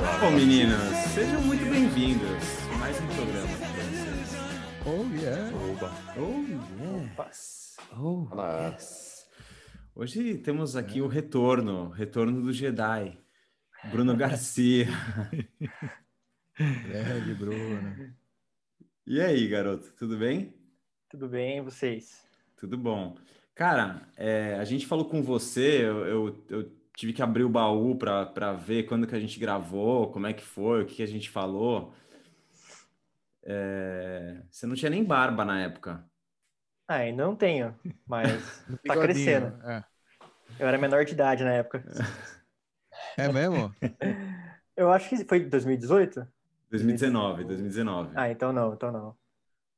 Bom, meninas, sejam muito bem-vindas. Mais um programa pra vocês. Oh, yeah. Oba. Oh, yes. Oh, Olá. yes. Hoje temos aqui o retorno, retorno do Jedi. Bruno Garcia. Grande, Bruno. E aí, garoto, tudo bem? Tudo bem, vocês? Tudo bom. Cara, é, a gente falou com você, eu, eu, eu tive que abrir o baú para ver quando que a gente gravou, como é que foi, o que que a gente falou. É, você não tinha nem barba na época. Ah, ainda não tenho, mas tá crescendo. É. Eu era menor de idade na época. É mesmo? Eu acho que foi 2018? 2019, 2019. Ah, então não, então não.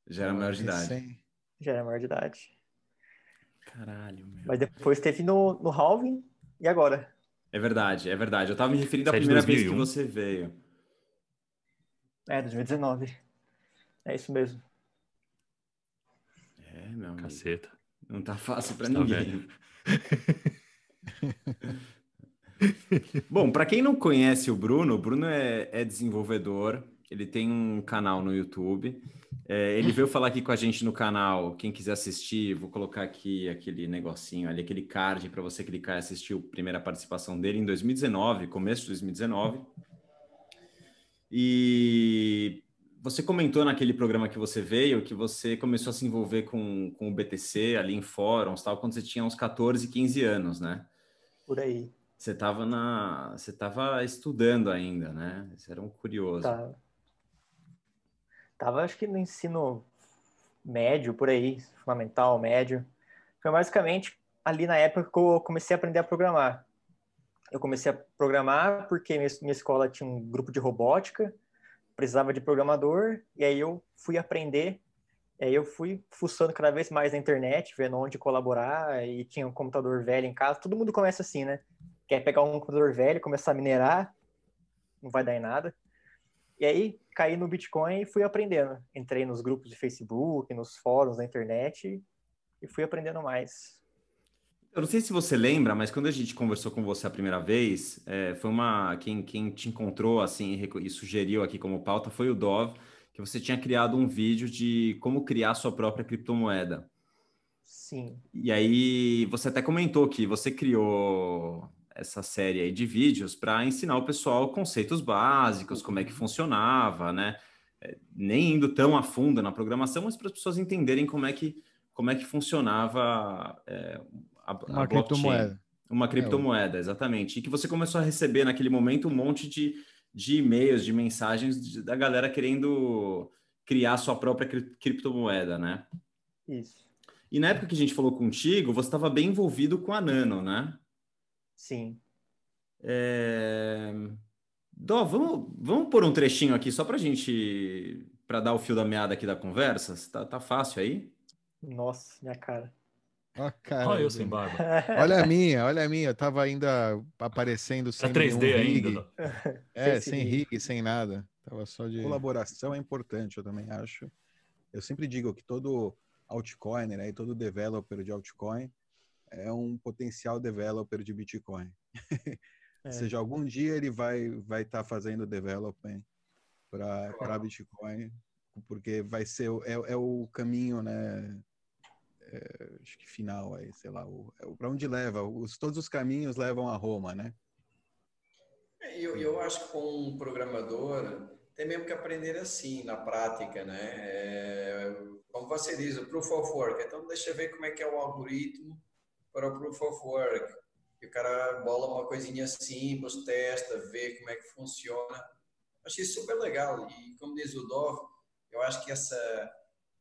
Já era maior de idade. Já era maior de idade. Caralho, meu. Mas depois teve no, no Halving e agora? É verdade, é verdade. Eu tava me referindo à é primeira vez que 2001? você veio. É, 2019. É isso mesmo. É, meu amigo. Caceta. Não tá fácil pra Tá ninguém. Bom, para quem não conhece o Bruno, o Bruno é, é desenvolvedor, ele tem um canal no YouTube. É, ele veio falar aqui com a gente no canal. Quem quiser assistir, vou colocar aqui aquele negocinho ali, aquele card para você clicar e assistir a primeira participação dele em 2019, começo de 2019. E você comentou naquele programa que você veio que você começou a se envolver com, com o BTC ali em fóruns, tal, quando você tinha uns 14, 15 anos, né? Por aí. Você estava na, você estava estudando ainda, né? Você era um curioso. Tava. Tava, acho que no ensino médio, por aí, fundamental, médio. Foi basicamente ali na época que eu comecei a aprender a programar. Eu comecei a programar porque minha, escola tinha um grupo de robótica, precisava de programador, e aí eu fui aprender. E aí eu fui fuçando cada vez mais na internet, vendo onde colaborar, e tinha um computador velho em casa. Todo mundo começa assim, né? Quer pegar um computador velho, começar a minerar, não vai dar em nada. E aí caí no Bitcoin e fui aprendendo. Entrei nos grupos de Facebook, nos fóruns da internet e fui aprendendo mais. Eu não sei se você lembra, mas quando a gente conversou com você a primeira vez, é, foi uma quem, quem te encontrou assim e e sugeriu aqui como pauta foi o Dov, que você tinha criado um vídeo de como criar sua própria criptomoeda. Sim, E aí você até comentou que você criou essa série aí de vídeos para ensinar o pessoal conceitos básicos, como é que funcionava, né? É, Nem indo tão a fundo na programação, mas para as pessoas entenderem como é que como é que funcionava é, a, a Uma blockchain. criptomoeda. Uma criptomoeda, exatamente. E que você começou a receber naquele momento um monte de, de e-mails, de mensagens de- da galera querendo criar sua própria cri- criptomoeda, né? isso. E na época que a gente falou contigo, você estava bem envolvido com a Nano, né? Sim. É... Dó, vamos, vamos pôr um trechinho aqui só para gente, para dar o fio da meada aqui da conversa? Tá, tá fácil aí? Nossa, minha cara. Cara, Olha eu sem barba. Olha a minha, olha a minha. Eu tava ainda aparecendo Tá sem 3D nenhum ainda. rig. É, Sem sem rig. sem nada. Tava só de. Colaboração é importante, eu também acho. Eu sempre digo que todo altcoin, né, e todo developer de altcoin é um potencial developer de Bitcoin. É. Ou seja, algum dia ele vai vai estar fazendo development para para Bitcoin, porque vai ser o- é, é o caminho, né? é, acho que final aí, sei lá, o, é para onde leva? Os, todos os caminhos levam a Roma, né? É, Eu, eu acho que com um programador tem mesmo que aprender assim, na prática, né? É, como você diz, o Proof of Work. Então, deixa eu ver como é que é o algoritmo para o Proof of Work. E o cara bola uma coisinha simples, testa, vê como é que funciona. Acho isso super legal. E, como diz o Dov, eu acho que essa,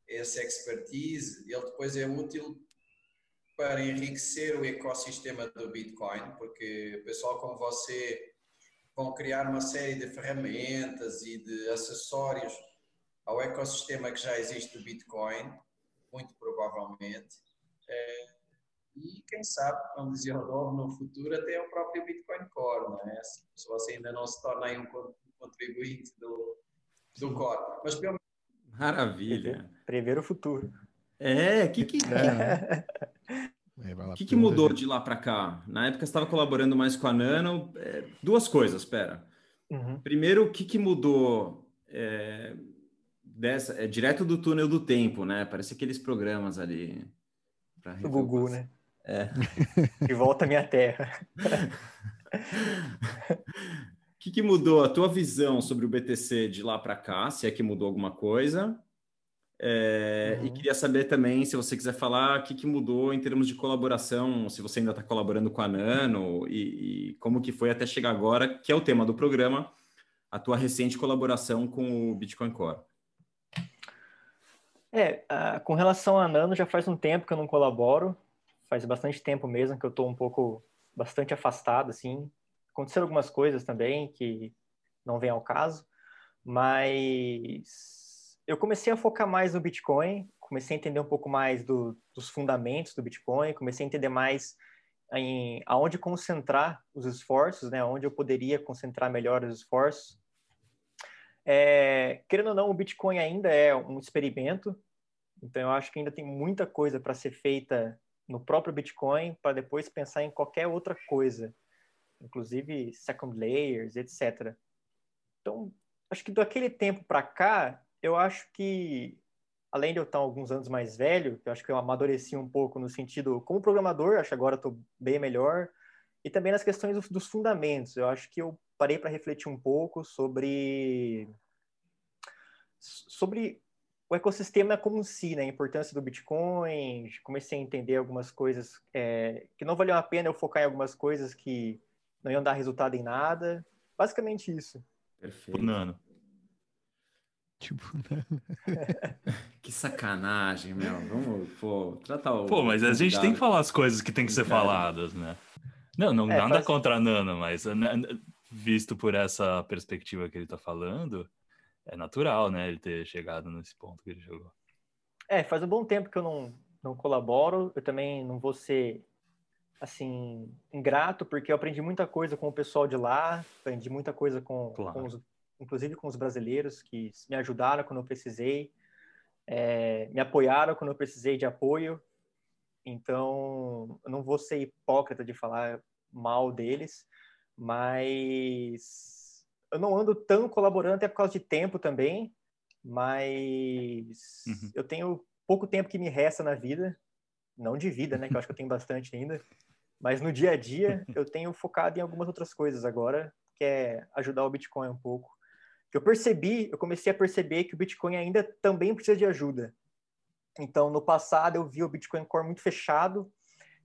essa expertise, ele depois é útil para enriquecer o ecossistema do Bitcoin, porque o pessoal como você vão criar uma série de ferramentas e de acessórios ao ecossistema que já existe do Bitcoin, muito provavelmente. É, e quem sabe, como dizia o Dov, no futuro até o próprio Bitcoin Core, não é? Se você ainda não se torna aí um con- contribuinte do, do Core. Mas pelo Maravilha. Prever o futuro. É, o que que, É, lá, que, que mudou de- lá para cá? Na época você estava colaborando mais com a Nano. É, duas coisas, espera. Uhum. Primeiro, o que, que mudou é, dessa, é, direto do túnel do tempo, né? Parece aqueles programas ali. O Gugu, né? É. De volta à minha terra. O que, que mudou a tua visão sobre o BTC de lá para cá? Se é que mudou alguma coisa? É, uhum. E queria saber também, se você quiser falar, o que, que mudou em termos de colaboração, se você ainda está colaborando com a Nano e, e, como que foi até chegar agora, que é o tema do programa, a tua recente colaboração com o Bitcoin Core. É, com relação à Nano, já faz um tempo que eu não colaboro, faz bastante tempo mesmo que eu estou um pouco, bastante afastado, assim. Aconteceram algumas coisas também que não vem ao caso, mas eu comecei a focar mais no Bitcoin, comecei a entender um pouco mais do, dos fundamentos do Bitcoin, comecei a entender mais em aonde concentrar os esforços, né? Onde eu poderia concentrar melhor os esforços. É, querendo ou não, o Bitcoin ainda é um experimento, então eu acho que ainda tem muita coisa para ser feita no próprio Bitcoin para depois pensar em qualquer outra coisa, inclusive second layers, etc. Então, acho que daquele tempo para cá, eu acho que, além de eu estar alguns anos mais velho, eu acho que eu amadureci um pouco no sentido, como programador, acho que agora estou bem melhor, e também nas questões dos, dos fundamentos. Eu acho que eu parei para refletir um pouco sobre sobre o ecossistema como si, né? A importância do Bitcoin, comecei a entender algumas coisas é, que não valeu a pena eu focar em algumas coisas que não iam dar resultado em nada. Basicamente isso. Perfeito. Nano. Tipo, né? que sacanagem, meu. Vamos, pô, tratar o. Pô, mas a gente tem que falar as coisas que tem que ser faladas, né? Não, não é, nada faz... contra a Nana, mas né, visto por essa perspectiva que ele tá falando, é natural, né, ele ter chegado nesse ponto que ele chegou. É, faz um bom tempo que eu não, não colaboro, eu também não vou ser, assim, ingrato, porque eu aprendi muita coisa com o pessoal de lá, aprendi muita coisa com, claro. com os inclusive com os brasileiros que me ajudaram quando eu precisei, é, me apoiaram quando eu precisei de apoio. Então, eu não vou ser hipócrita de falar mal deles, mas eu não ando tão colaborando até por causa de tempo também, mas uhum. eu tenho pouco tempo que me resta na vida, não de vida, né, que eu acho que eu tenho bastante ainda, mas no dia a dia eu tenho focado em algumas outras coisas agora, que é ajudar o Bitcoin um pouco que eu percebi, eu comecei a perceber que o Bitcoin ainda também precisa de ajuda. Então, no passado, eu vi o Bitcoin Core muito fechado,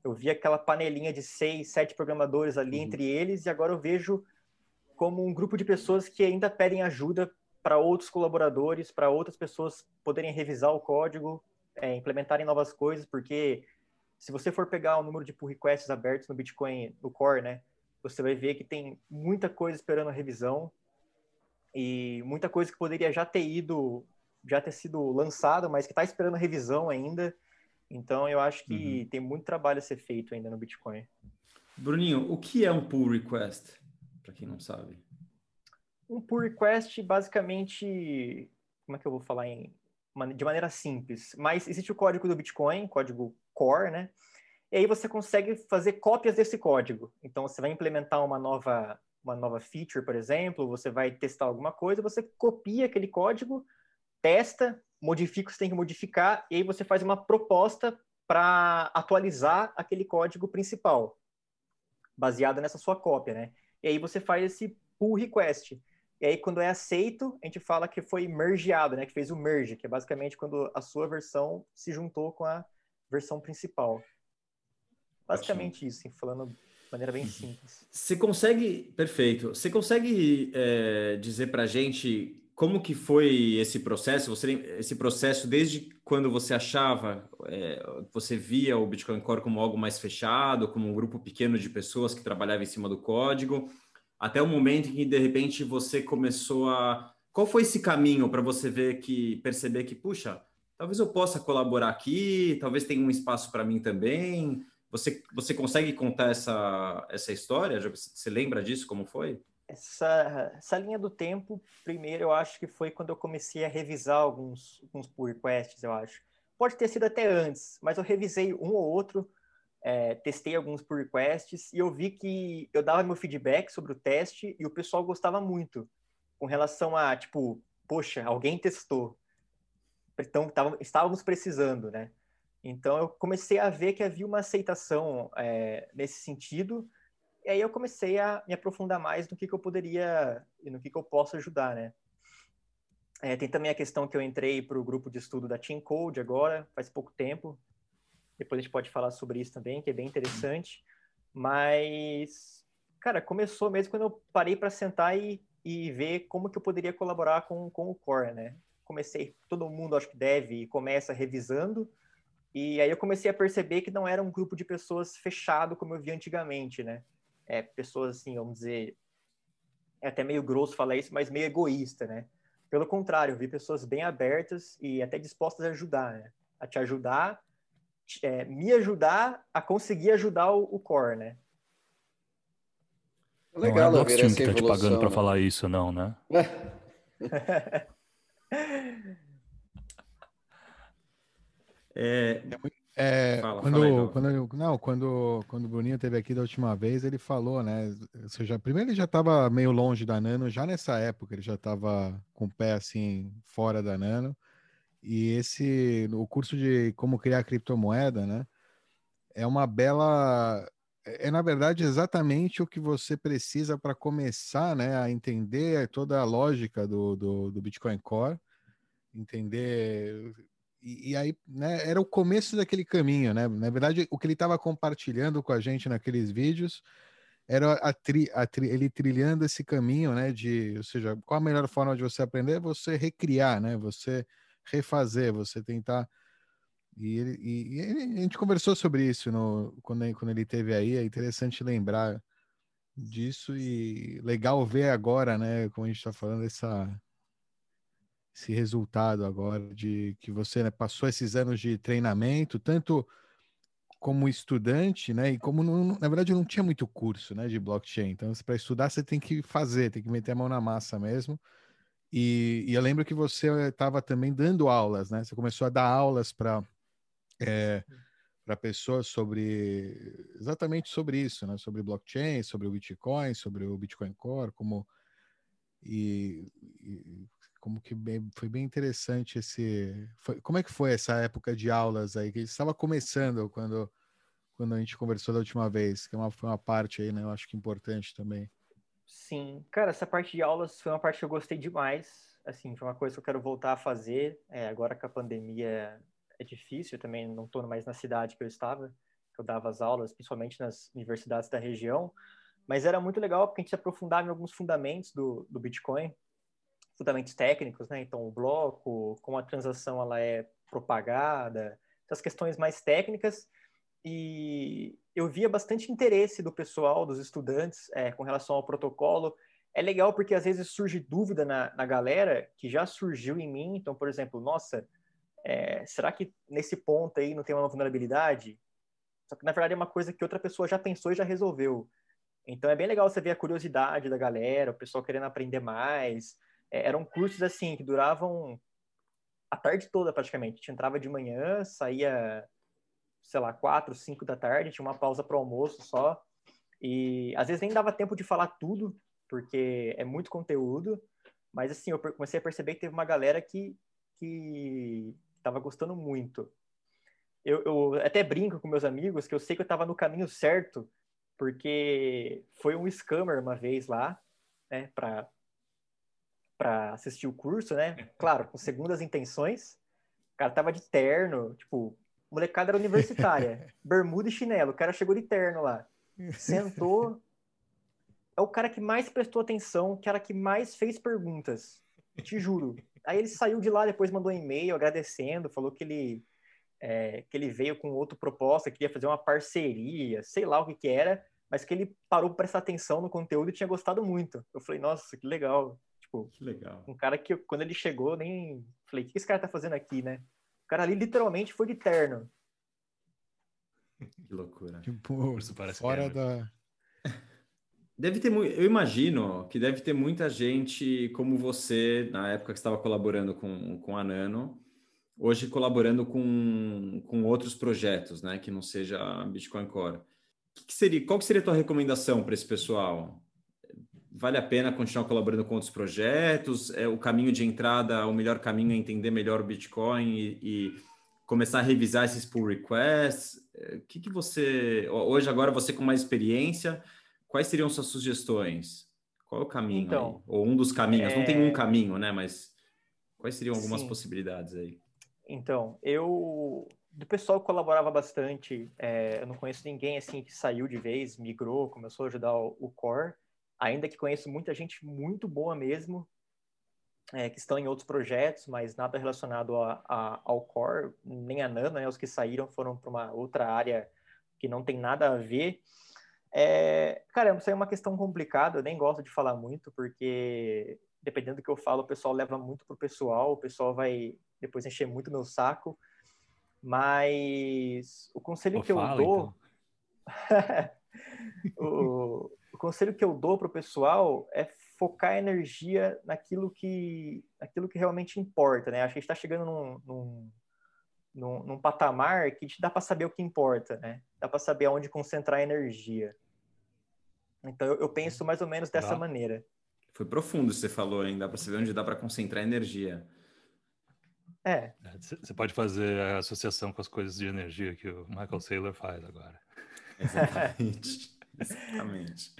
eu vi aquela panelinha de seis, sete programadores ali uhum. entre eles, e agora eu vejo como um grupo de pessoas que ainda pedem ajuda para outros colaboradores, para outras pessoas poderem revisar o código, é, implementarem novas coisas, porque se você for pegar o número de pull requests abertos no Bitcoin, no Core, né, você vai ver que tem muita coisa esperando a revisão, e muita coisa que poderia já ter ido, já ter sido lançada, mas que está esperando revisão ainda. Então, eu acho que uhum. tem muito trabalho a ser feito ainda no Bitcoin. Bruninho, o que é um pull request? Para quem não sabe. Um pull request, basicamente, como é que eu vou falar em, de maneira simples? Mas existe o código do Bitcoin, código core, né? E aí você consegue fazer cópias desse código. Então, você vai implementar uma nova uma nova feature, por exemplo, você vai testar alguma coisa, você copia aquele código, testa, modifica o que você tem que modificar, e aí você faz uma proposta para atualizar aquele código principal, baseado nessa sua cópia, né? E aí você faz esse pull request. E aí, quando é aceito, a gente fala que foi mergeado, né? Que fez o merge, que é basicamente quando a sua versão se juntou com a versão principal. Basicamente isso, falando de maneira bem simples. Você consegue, perfeito. Você consegue é, dizer para a gente como que foi esse processo? Você esse processo desde quando você achava, é, você via o Bitcoin Core como algo mais fechado, como um grupo pequeno de pessoas que trabalhava em cima do código, até o momento em que de repente você começou a qual foi esse caminho para você ver que perceber que puxa, talvez eu possa colaborar aqui, talvez tenha um espaço para mim também. Você, você consegue contar essa, essa história? Você lembra disso, como foi? Essa, essa linha do tempo, primeiro, eu acho que foi quando eu comecei a revisar alguns, alguns pull requests, eu acho. Pode ter sido até antes, mas eu revisei um ou outro é, testei alguns por requests e eu vi que eu dava meu feedback sobre o teste e o pessoal gostava muito com relação a, tipo, poxa, alguém testou. Então, tava, estávamos precisando, né? Então, eu comecei a ver que havia uma aceitação é, nesse sentido e aí eu comecei a me aprofundar mais no que, que eu poderia e no que, que eu posso ajudar, né? É, tem também a questão que eu entrei para o grupo de estudo da Team Code agora, faz pouco tempo. Depois a gente pode falar sobre isso também, que é bem interessante. Mas, cara, começou mesmo quando eu parei para sentar e, e ver como que eu poderia colaborar com, com o Core, né? Comecei, todo mundo acho que deve começa revisando. E aí eu comecei a perceber que não era um grupo de pessoas fechado como eu via antigamente, né? É, pessoas assim, vamos dizer, é até meio grosso falar isso, mas meio egoísta, né? Pelo contrário, eu vi pessoas bem abertas e até dispostas a ajudar, né? A te ajudar, é, me ajudar a conseguir ajudar o, o core, né? Legal, não é o Blockstream que tá te pagando para falar isso, não, né? é, é, fala, quando, fala quando, não, quando, quando o Bruninho teve aqui da última vez, ele falou, né? Já, primeiro ele já estava meio longe da Nano, já nessa época ele já estava com o pé assim fora da Nano. E esse, o curso de como criar criptomoeda, né? É uma bela, é na verdade exatamente o que você precisa para começar, né, a entender toda a lógica do, do, do Bitcoin Core, entender e, e, aí, né, era o começo daquele caminho, né? Na verdade, o que ele estava compartilhando com a gente naqueles vídeos era a tri, a tri, ele trilhando esse caminho, né? De, ou seja, qual a melhor forma de você aprender? Você recriar, né? Você refazer, você tentar. E, ele, e, e a gente conversou sobre isso no, quando, ele, quando ele teve aí. É interessante lembrar disso e legal ver agora, né? Como a gente está falando, essa esse resultado agora de que você né, passou esses anos de treinamento, tanto como estudante, né? E como não, na verdade não tinha muito curso, né, de blockchain. Então, para estudar você tem que fazer, tem que meter a mão na massa mesmo. E, e eu lembro que você estava também dando aulas, né? Você começou a dar aulas para é, para pessoas sobre exatamente sobre isso, né? Sobre blockchain, sobre o Bitcoin, sobre o Bitcoin Core, como e, e como que bem, foi bem interessante esse. Foi, como é que foi essa época de aulas aí? Que estava começando quando, quando a gente conversou da última vez, que é uma, foi uma parte aí, né? Eu acho que importante também. Sim, cara, essa parte de aulas foi uma parte que eu gostei demais. Assim, foi uma coisa que eu quero voltar a fazer. É, agora que a pandemia é difícil, também não estou mais na cidade que eu estava, que eu dava as aulas, principalmente nas universidades da região. Mas era muito legal porque a gente se aprofundava em alguns fundamentos do, do Bitcoin, fundamentos técnicos, né? Então, o bloco, como a transação ela é propagada, essas questões mais técnicas. E eu via bastante interesse do pessoal, dos estudantes, é, com relação ao protocolo. É legal porque às vezes surge dúvida na, na galera que já surgiu em mim. Então, por exemplo, nossa, é, será que nesse ponto aí não tem uma vulnerabilidade? Só que na verdade é uma coisa que outra pessoa já pensou e já resolveu. Então é bem legal você ver a curiosidade da galera, o pessoal querendo aprender mais, é, eram cursos assim que duravam a tarde toda praticamente. A gente entrava de manhã, saía, sei lá, quatro, cinco da tarde, tinha uma pausa para almoço só. E às vezes nem dava tempo de falar tudo, porque é muito conteúdo. Mas assim, eu comecei a perceber que teve uma galera que que estava gostando muito. Eu, eu, até brinco com meus amigos que eu sei que eu estava no caminho certo, porque foi um scammer uma vez lá, né, para para assistir o curso, né? Claro, com segundas intenções. O cara tava de terno, tipo, molecada era universitária, bermuda e chinelo. O cara chegou de terno lá, sentou. É o cara que mais prestou atenção, o cara que mais fez perguntas. Te juro. Aí ele saiu de lá, depois mandou um e-mail agradecendo, falou que ele é, que ele veio com outra proposta, queria fazer uma parceria, sei lá o que que era, mas que ele parou para prestar atenção no conteúdo e tinha gostado muito. Eu falei, nossa, que legal. Tipo, que legal. Um cara que, quando ele chegou, nem. Falei, o que esse cara tá fazendo aqui, né? O cara ali literalmente foi de terno. Que loucura. Tipo, Isso parece fora da. Deve ter eu imagino que deve ter muita gente como você na época que estava colaborando com, com a Nano, hoje colaborando com, com outros projetos, né, que não seja Bitcoin Core. Que que seria, qual que seria a tua recomendação para esse pessoal? Vale a pena continuar colaborando com outros projetos? É o caminho de entrada, o melhor caminho é entender melhor o Bitcoin e, e começar a revisar esses pull requests? É, o que, que você hoje agora você com mais experiência, quais seriam suas sugestões? Qual é o caminho? Então, ou um dos caminhos? É... Não tem um é caminho, né? Mas quais seriam algumas Sim. possibilidades aí? Então, eu do pessoal que colaborava bastante, é, eu não conheço ninguém assim que saiu de vez, migrou, começou a ajudar o, o core. Ainda que conheço muita gente muito boa mesmo, é, que estão em outros projetos, mas nada relacionado a, a, ao core, nem a Nano, né? Os que saíram foram para uma outra área que não tem nada a ver. É, cara, isso é uma questão complicada, eu nem gosto de falar muito, porque dependendo do que eu falo, o pessoal leva muito pro pessoal, o pessoal vai depois encher muito meu saco. Mas o conselho que eu fala, dou. Então. o, o, conselho que eu dou pro pessoal é focar a energia naquilo que, naquilo que realmente importa, né? Acho que a gente está chegando num, num, num, num, patamar que dá para saber o que importa, né? Dá para saber aonde concentrar a energia. Então, eu, eu penso mais ou menos dessa maneira. Foi profundo você falou, hein? Dá para saber onde dá para concentrar energia. É. Você pode fazer a associação com as coisas de energia que o Michael Saylor faz agora. Exatamente. Exatamente.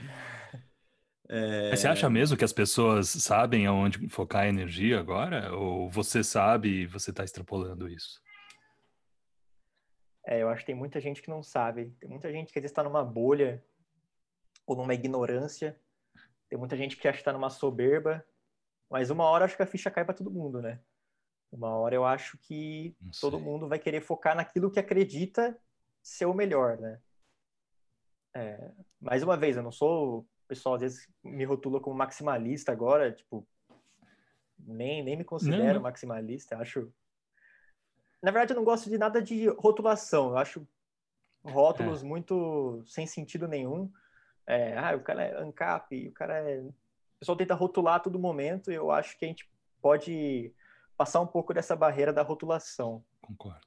É... Mas você acha mesmo que as pessoas sabem aonde focar a energia agora? Ou você sabe e você está extrapolando isso? É, eu acho que tem muita gente que não sabe. Tem muita gente que às vezes está numa bolha ou numa ignorância. Tem muita gente que acha que está numa soberba. Mas uma hora acho que a ficha cai para todo mundo, né? Uma hora eu acho que todo mundo vai querer focar naquilo que acredita ser o melhor, né? É, mais uma vez, eu não sou. O pessoal às vezes me rotula como maximalista agora, tipo. Nem, nem me considero não. maximalista, acho. Na verdade, eu não gosto de nada de rotulação, eu acho rótulos é. muito sem sentido nenhum. É, ah, o cara é ANCAP, o cara é. O pessoal tenta rotular a todo momento e eu acho que a gente pode passar um pouco dessa barreira da rotulação. Concordo.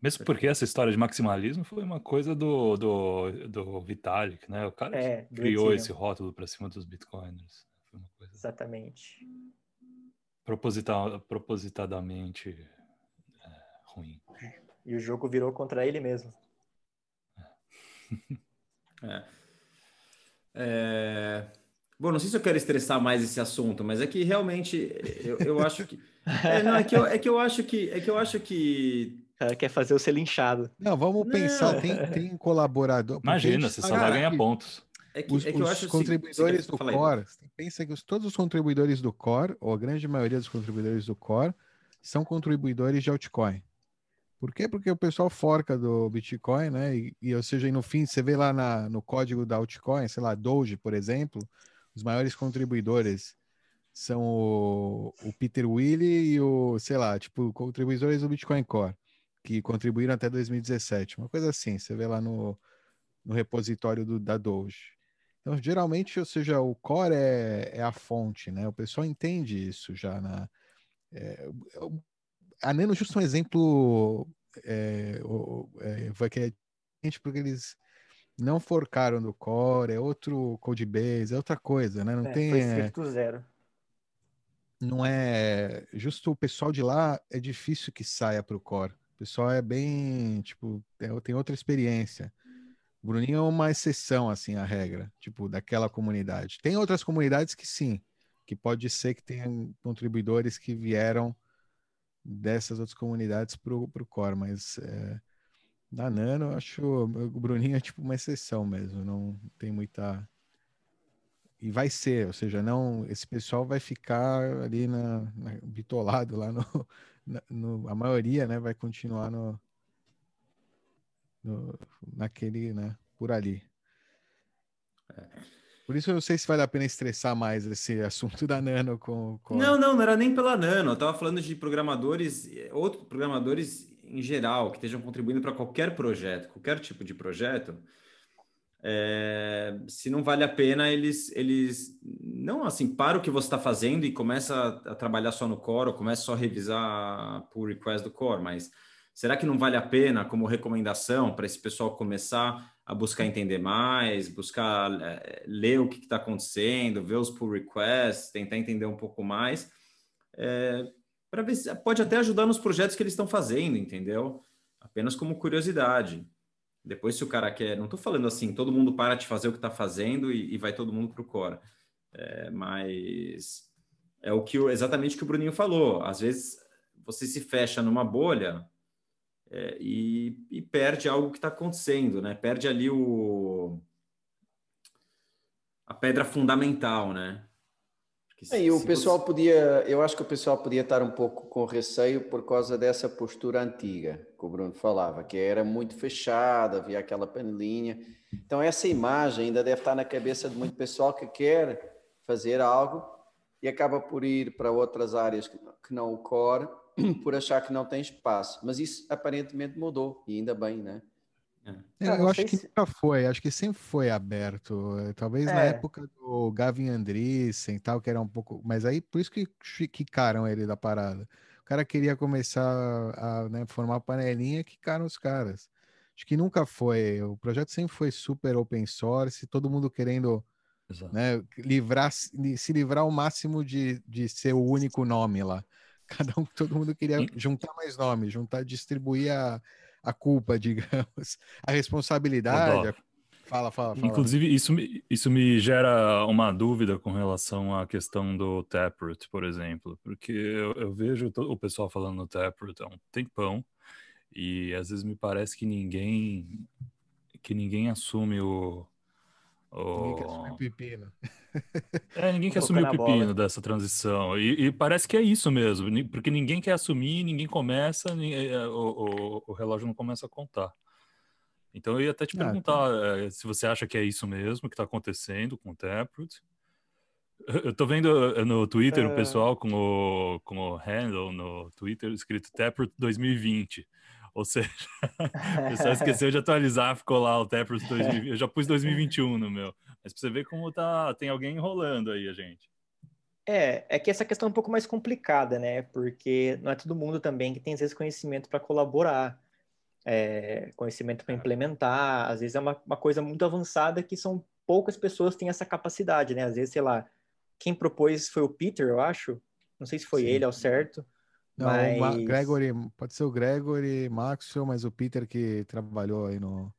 Mesmo porque essa história de maximalismo foi uma coisa do, do, do Vitalik, né? O cara é, criou esse rótulo para cima dos bitcoiners. Foi uma coisa Exatamente. Proposital, propositadamente é, ruim. E o jogo virou contra ele mesmo. É. é... Bom, não sei se eu quero estressar mais esse assunto, mas é que realmente eu, eu acho que. É, não, é que eu, é que eu acho que. É que eu acho que. O cara quer fazer você linchado. Não, vamos não. pensar, tem, tem colaborador. Imagina, você só vai ganhar pontos. É que, os, é que os contribuidores assim, do Core, pensa que os, todos os contribuidores do Core, ou a grande maioria dos contribuidores do Core, são contribuidores de altcoin. Por quê? Porque o pessoal forca do Bitcoin, né? E, e ou seja, no fim, você vê lá na, no código da altcoin, sei lá, Doge, por exemplo, os maiores contribuidores são o, o Peter Willy e o, sei lá, tipo, contribuidores do Bitcoin Core, que contribuíram até 2017, uma coisa assim, você vê lá no, no repositório do, da Doge. Então, geralmente, ou seja, o core é, é a fonte, né? O pessoal entende isso já na. É, a Nano, justo um exemplo, é, é, vai que é porque eles não forcaram do core, é outro codebase, é outra coisa, né? Não é, tem. Foi é feito zero. Não é. Justo o pessoal de lá é difícil que saia para o core. Pessoal é bem. Tipo, tem outra experiência. O Bruninho é uma exceção, assim, à regra, tipo, daquela comunidade. Tem outras comunidades que sim, que pode ser que tenham contribuidores que vieram dessas outras comunidades para o core, mas é, da Nano, eu acho o Bruninho é tipo uma exceção mesmo, não tem muita. E vai ser, ou seja, não esse pessoal vai ficar ali na, na bitolado lá no, na, no, a maioria, né, vai continuar no, no naquele, né, por ali. É. Por isso eu não sei se vale a pena estressar mais esse assunto da Nano com, com... Não, não, não era nem pela Nano. Eu estava falando de programadores, outros programadores em geral, que estejam contribuindo para qualquer projeto, qualquer tipo de projeto, é, se não vale a pena eles, eles não assim, para o que você está fazendo e começa a, a, trabalhar só no core, ou começa só a revisar por request do core, mas será que não vale a pena como recomendação para esse pessoal começar a buscar entender mais, buscar é, ler o que está acontecendo, ver os pull requests, tentar entender um pouco mais, é, para ver se pode até ajudar nos projetos que eles estão fazendo, entendeu? Apenas como curiosidade. Depois, se o cara quer, não estou falando assim, todo mundo para de fazer o que está fazendo e, e, vai todo mundo para o core. É, mas é o que exatamente o que o Bruninho falou. Às vezes você se fecha numa bolha é, e, e, perde algo que está acontecendo, né? Perde ali o a pedra fundamental, né? Se, e o pessoal você... podia, eu acho que o pessoal podia estar um pouco com receio por causa dessa postura antiga que o Bruno falava, que era muito fechada, havia aquela panelinha. Então essa imagem ainda deve estar na cabeça de muito pessoal que quer fazer algo e acaba por ir para outras áreas que não o core por achar que não tem espaço. Mas isso aparentemente mudou, e ainda bem, né? É, eu acho que se... nunca foi, acho que sempre foi aberto. Talvez é. na época do Gavin Andreessen tal, que era um pouco. Mas aí por isso que quicaram ele da parada. O cara queria começar a né, formar panelinha, quicaram os caras. Acho que nunca foi. O projeto sempre foi super open source, todo mundo querendo né, livrar, se livrar ao máximo de, de ser o único nome lá. Cada um, todo mundo queria juntar mais nomes, juntar, distribuir a, a culpa, digamos, a responsabilidade. A... Fala, fala, fala. Inclusive, isso, isso me gera uma dúvida com relação à questão do Taproot, por exemplo, porque eu, eu vejo o pessoal falando no Taproot há um tempão, e às vezes me parece que ninguém que ninguém assume o, Ninguém quer assumir o pepino. É, ninguém quer assumir o pepino bola. dessa transição. E, e, parece que é isso mesmo, porque ninguém quer assumir, ninguém começa, ninguém, é, o, o, o, relógio não começa a contar. Então eu ia até te perguntar ah, se você acha que é isso mesmo que está acontecendo com o Taproot. Eu tô vendo eh, no Twitter o é. pessoal com o, com o handle no Twitter escrito Taproot 2020. Ou seja, o pessoal esqueceu de atualizar, ficou lá o Taproot 2020. Eu já pus 2021 no meu. Mas pra você ver como tá, tem alguém enrolando aí a gente. É, é que essa questão é um pouco mais complicada, né? Porque não é todo mundo também que tem às vezes conhecimento para colaborar, é, conhecimento para implementar. Às vezes é uma, uma coisa muito avançada que são poucas pessoas que têm essa capacidade, né? Às vezes, sei lá, quem propôs foi o Peter, eu acho. Não sei se foi Sim. ele ao certo. Não, mas... o Gregory, pode ser o Gregory, Maxwell, mas o Peter que trabalhou aí no,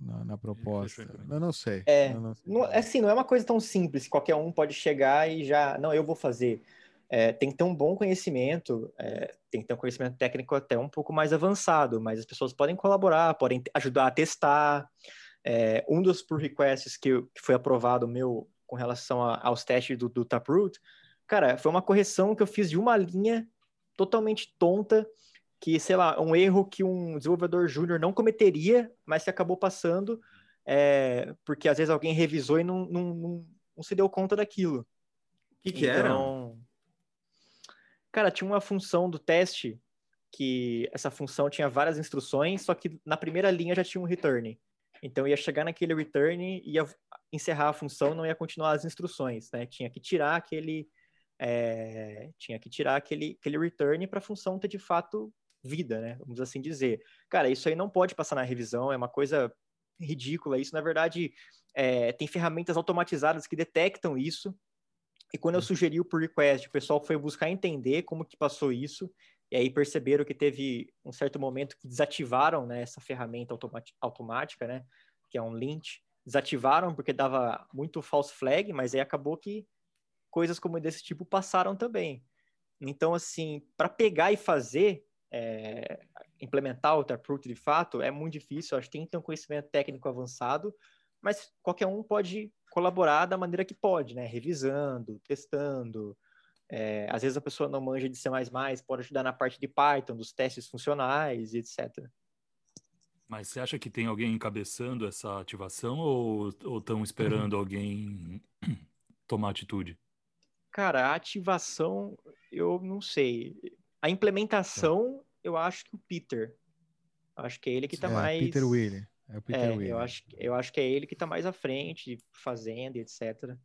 na, na proposta. Eu não sei. É, não sei. Não, assim, não é uma coisa tão simples, qualquer um pode chegar e já, não, eu vou fazer. É, tem que ter um bom conhecimento, é, tem que ter um conhecimento técnico até um pouco mais avançado, mas as pessoas podem colaborar, podem ajudar a testar. É, um dos pull requests que, que, foi aprovado meu com relação a, aos testes do, do Taproot, cara, foi uma correção que eu fiz de uma linha totalmente tonta, que, sei lá, um erro que um desenvolvedor júnior não cometeria, mas que acabou passando, é, porque às vezes alguém revisou e não, não, não, não se deu conta daquilo. O que, que então, era? Cara, tinha uma função do teste que essa função tinha várias instruções, só que na primeira linha já tinha um return. Então ia chegar naquele return, ia encerrar a função, não ia continuar as instruções, né? Tinha que tirar aquele é, tinha que tirar aquele, aquele return para a função ter de fato vida, né? Vamos assim dizer. Cara, isso aí não pode passar na revisão, é uma coisa ridícula. Isso, na verdade, é, tem ferramentas automatizadas que detectam isso. E quando eu uhum. sugeri o pull request, o pessoal foi buscar entender como que passou isso, e aí perceberam que teve um certo momento que desativaram né, essa ferramenta automática, né? Que é um lint. Desativaram porque dava muito false flag, mas aí acabou que coisas como desse tipo passaram também. Então, assim, para pegar e fazer, é, implementar o Taproot de fato, é muito difícil. Acho que tem que ter um conhecimento técnico avançado, mas qualquer um pode colaborar da maneira que pode, né? Revisando, testando. É, às vezes a pessoa não manja de C++, pode ajudar na parte de Python, dos testes funcionais, etc. Mas você acha que tem alguém encabeçando essa ativação ou estão esperando uhum. alguém tomar atitude? Cara, a ativação, eu não sei. A implementação, eu acho que o Peter. Acho que é ele que tá é, mais. Peter William. É o Peter é, Eu acho, eu acho que é ele que tá mais à frente, fazendo, etc.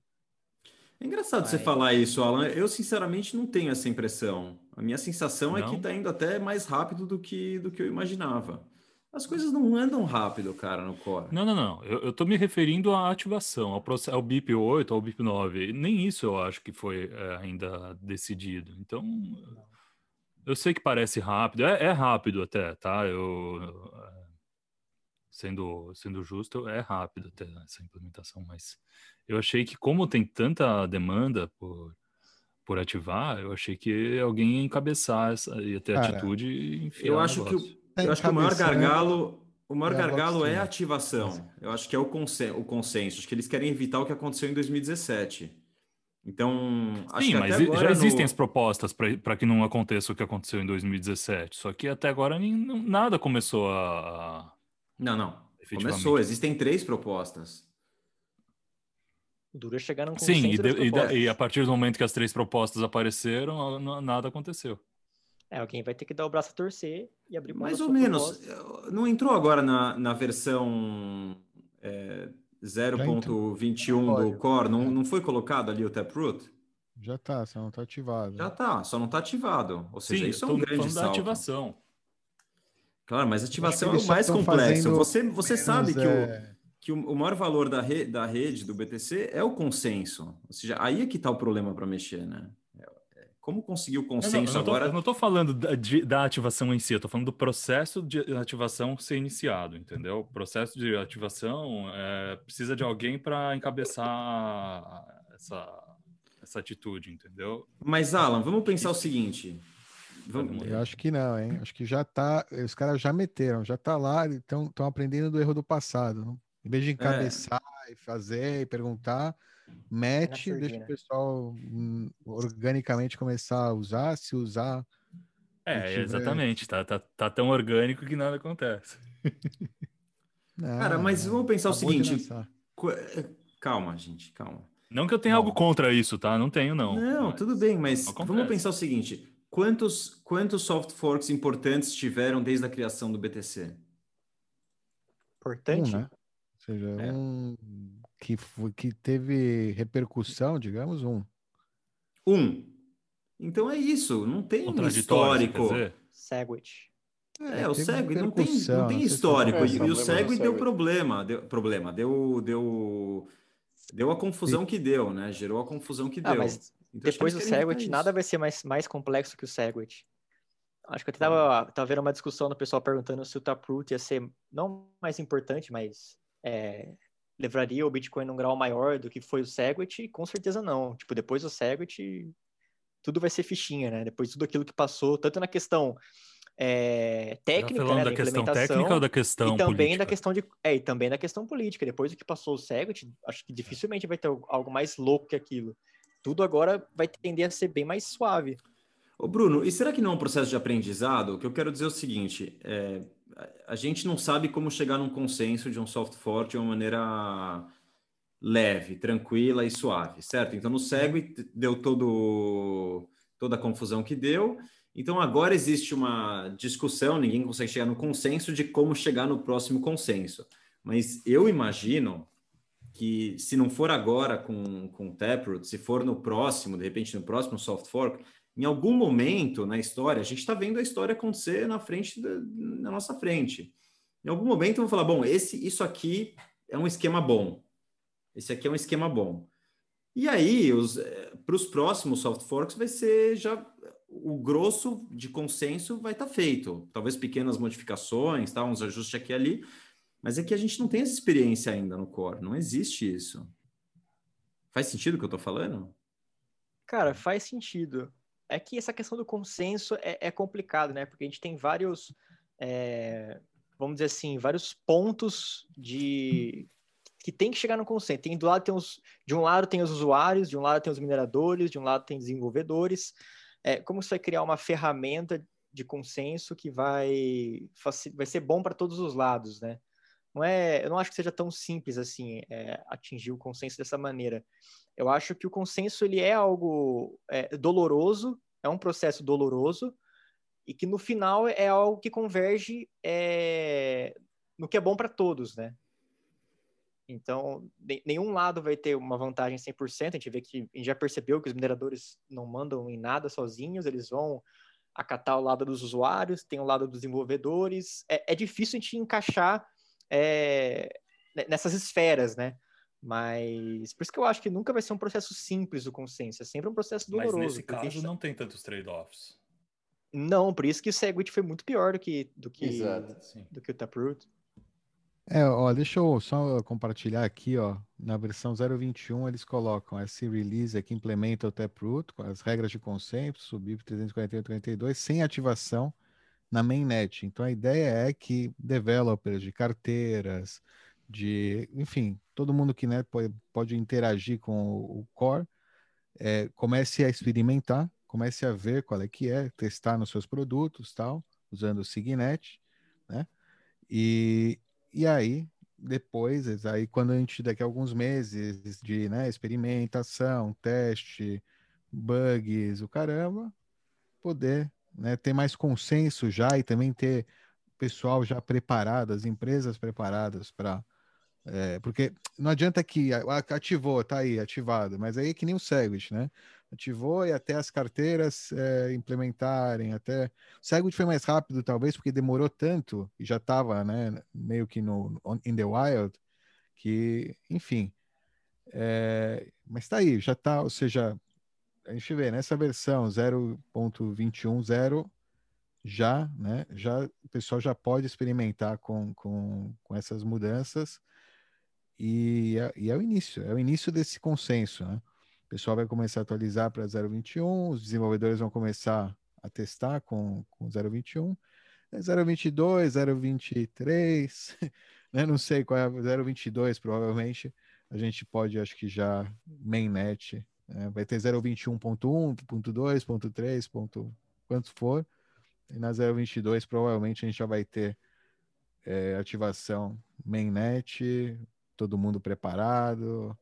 É engraçado você falar isso, Alan. Eu, sinceramente, não tenho essa impressão. A minha sensação não? é que está indo até mais rápido do que, do que eu imaginava. As coisas não andam rápido, cara, no core. Não, não, não. Eu, estou me referindo à ativação, ao, processo, ao BIP 8, ao BIP 9. Nem isso eu acho que foi é, ainda decidido. Então, eu sei que parece rápido. É, é rápido até, tá? Eu, é, sendo, sendo justo, é rápido até essa implementação, mas eu achei que como tem tanta demanda por, por ativar, eu achei que alguém ia encabeçar essa, ia ter Cara, atitude e enfiar Eu acho que o, eu acho que o maior gargalo o maior é gargalo é a ativação. Eu acho que é o, consen o consenso. Acho que eles querem evitar o que aconteceu em 2017. Então, Sim, mas já existem no... as propostas para que não aconteça o que aconteceu em 2017. Só que até agora nem, nada começou a. Não, não. Começou. Existem três propostas. Dura chegar num Sim, e, de, e, a partir do momento que as três propostas apareceram, nada aconteceu. É, alguém vai ter que dar o braço a torcer e abrir Mais ou menos. Não entrou agora na, na versão é, 0.21 do Core? Não, não foi colocado ali o Taproot? Já tá, só não tá ativado. Já tá, só não tá ativado. Ou seja, Sim, isso é um grande salto. ativação. Claro, mas ativação é o mais complexo. Você, você sabe que é... o que o, maior valor da, re, da rede do BTC é o consenso. Ou seja, aí é que está o problema para mexer, né? Como conseguir o consenso eu não, eu não agora? eu não estou falando da, de, da, ativação em si, eu estou falando do processo de ativação ser iniciado, entendeu? O processo de ativação é, precisa de alguém para encabeçar essa, essa atitude, entendeu? Mas, Alan, vamos pensar o seguinte: Vamos... Eu acho que não, hein? Acho que já tá. Os caras já meteram, já tá lá, estão aprendendo do erro do passado. Em vez de é. encabeçar é. e fazer e perguntar, mete, deixa o pessoal hum, organicamente começar a usar, se usar. É, tiver... exatamente. Tá, tá, tá tão orgânico que nada acontece. Não, Cara, mas vamos pensar o seguinte. Eh, calma, gente, calma. Não que eu tenha não. algo contra isso, tá? Não tenho, não. Não, mas... tudo bem, mas vamos pensar o seguinte: quantos, quantos soft forks importantes tiveram desde a criação do BTC? Importante? Um, né? seja, é. um que, foi, que teve repercussão, digamos, um. Um. Então é isso, não tem um histórico. Segwit. É, é o Segwit não tem, não tem histórico. E, e o Segwit deu problema, deu problema, deu, deu, deu a confusão que deu, né? Gerou a confusão que ah, deu. Mas então, depois do Segwit, nada vai ser mais, mais complexo que o Segwit. Acho que eu tava, tava vendo uma discussão do pessoal perguntando se o Taproot ia ser não mais importante, mas é, levaria o Bitcoin num grau maior do que foi o Segwit? Com certeza não. Tipo, depois do Segwit, tudo vai ser fichinha, né? Depois de tudo aquilo que passou, tanto na questão é, técnica, né, da, da questão técnica ou da questão e também política? da questão de é, e também da questão política. Depois do que passou o Segwit, acho que dificilmente vai ter algo mais louco que aquilo. Tudo agora vai tender a ser bem mais suave. Ô Bruno, e será que não é um processo de aprendizado? O que eu quero dizer é o seguinte: é, a gente não sabe como chegar num consenso de um soft fork de uma maneira leve, tranquila e suave, certo? Então no Segwit deu todo, toda a confusão que deu. Então agora existe uma discussão, ninguém consegue chegar no consenso de como chegar no próximo consenso. Mas eu imagino que se não for agora com, com o Taproot, se for no próximo, de repente no próximo soft fork, em algum momento na história, a gente está vendo a história acontecer na frente da, na nossa frente. Em algum momento vão falar, bom, esse, isso aqui é um esquema bom. Esse aqui é um esquema bom. E aí, eh, para os próximos soft forks, vai ser já o grosso de consenso vai estar tá feito. Talvez pequenas modificações, tá, uns ajustes aqui e ali, mas é que a gente não tem essa experiência ainda no core. Não existe isso. Faz sentido o que eu estou falando? Cara, faz sentido é que essa questão do consenso é, é complicado, né? Porque a gente tem vários, é, vamos dizer assim, vários pontos de que tem que chegar no consenso. Tem do lado tem os, de um lado tem os usuários, de um lado tem os mineradores, de um lado tem desenvolvedores. É, como você vai criar uma ferramenta de consenso que vai vai ser bom para todos os lados, né? Não é, eu não acho que seja tão simples assim é, atingir o consenso dessa maneira. Eu acho que o consenso ele é algo é, doloroso, é um processo doloroso e que no final é algo que converge é, no que é bom para todos, né? Então, nenhum lado vai ter uma vantagem 100%. A gente vê que a gente já percebeu que os mineradores não mandam em nada sozinhos, eles vão acatar o lado dos usuários, tem o lado dos desenvolvedores. É, é difícil a gente encaixar é, nessas esferas, né? Mas por isso que eu acho que nunca vai ser um processo simples o consenso, é sempre um processo doloroso. Mas nesse caso não tem tantos trade-offs. Não, por isso que o Segwit foi muito pior do que do que Exato, do que o Taproot. É, ó, deixa eu só compartilhar aqui, ó, na versão 0.21 eles colocam esse release que implementa o Taproot com as regras de consenso, subir 348 sem ativação na mainnet. Então a ideia é que developers de carteiras, de, enfim, todo mundo que né, pode, pode interagir com o, core, é, comece a experimentar, comece a ver qual é que é, testar nos seus produtos, tal, usando o Signet, né? E, e aí, depois, aí quando a gente, daqui a alguns meses de né, experimentação, teste, bugs, o caramba, poder né, ter mais consenso já e também ter pessoal já preparado, as empresas preparadas para é, porque não adianta que ativou, tá aí, ativado, mas aí é que nem o Segwit, né? Ativou e até as carteiras é, implementarem, até. O Segwit foi mais rápido, talvez, porque demorou tanto e já estava, né, meio que no in the wild, que, enfim. É, mas tá aí, já tá, ou seja, a gente vê nessa versão 0.210 já, né, já o pessoal já pode experimentar com, com, com essas mudanças e é, e é o início, é o início desse consenso, né? O pessoal vai começar a atualizar para 0.21, os desenvolvedores vão começar a testar com, com 0.21, 0.22, 0.23, né? Não sei qual é, 0.22 provavelmente, a gente pode, acho que já mainnet, né? vai ter 0.21.1, .2, .3, ponto, quanto for, e na 0.22 provavelmente a gente já vai ter é, ativação mainnet, todo mundo preparado,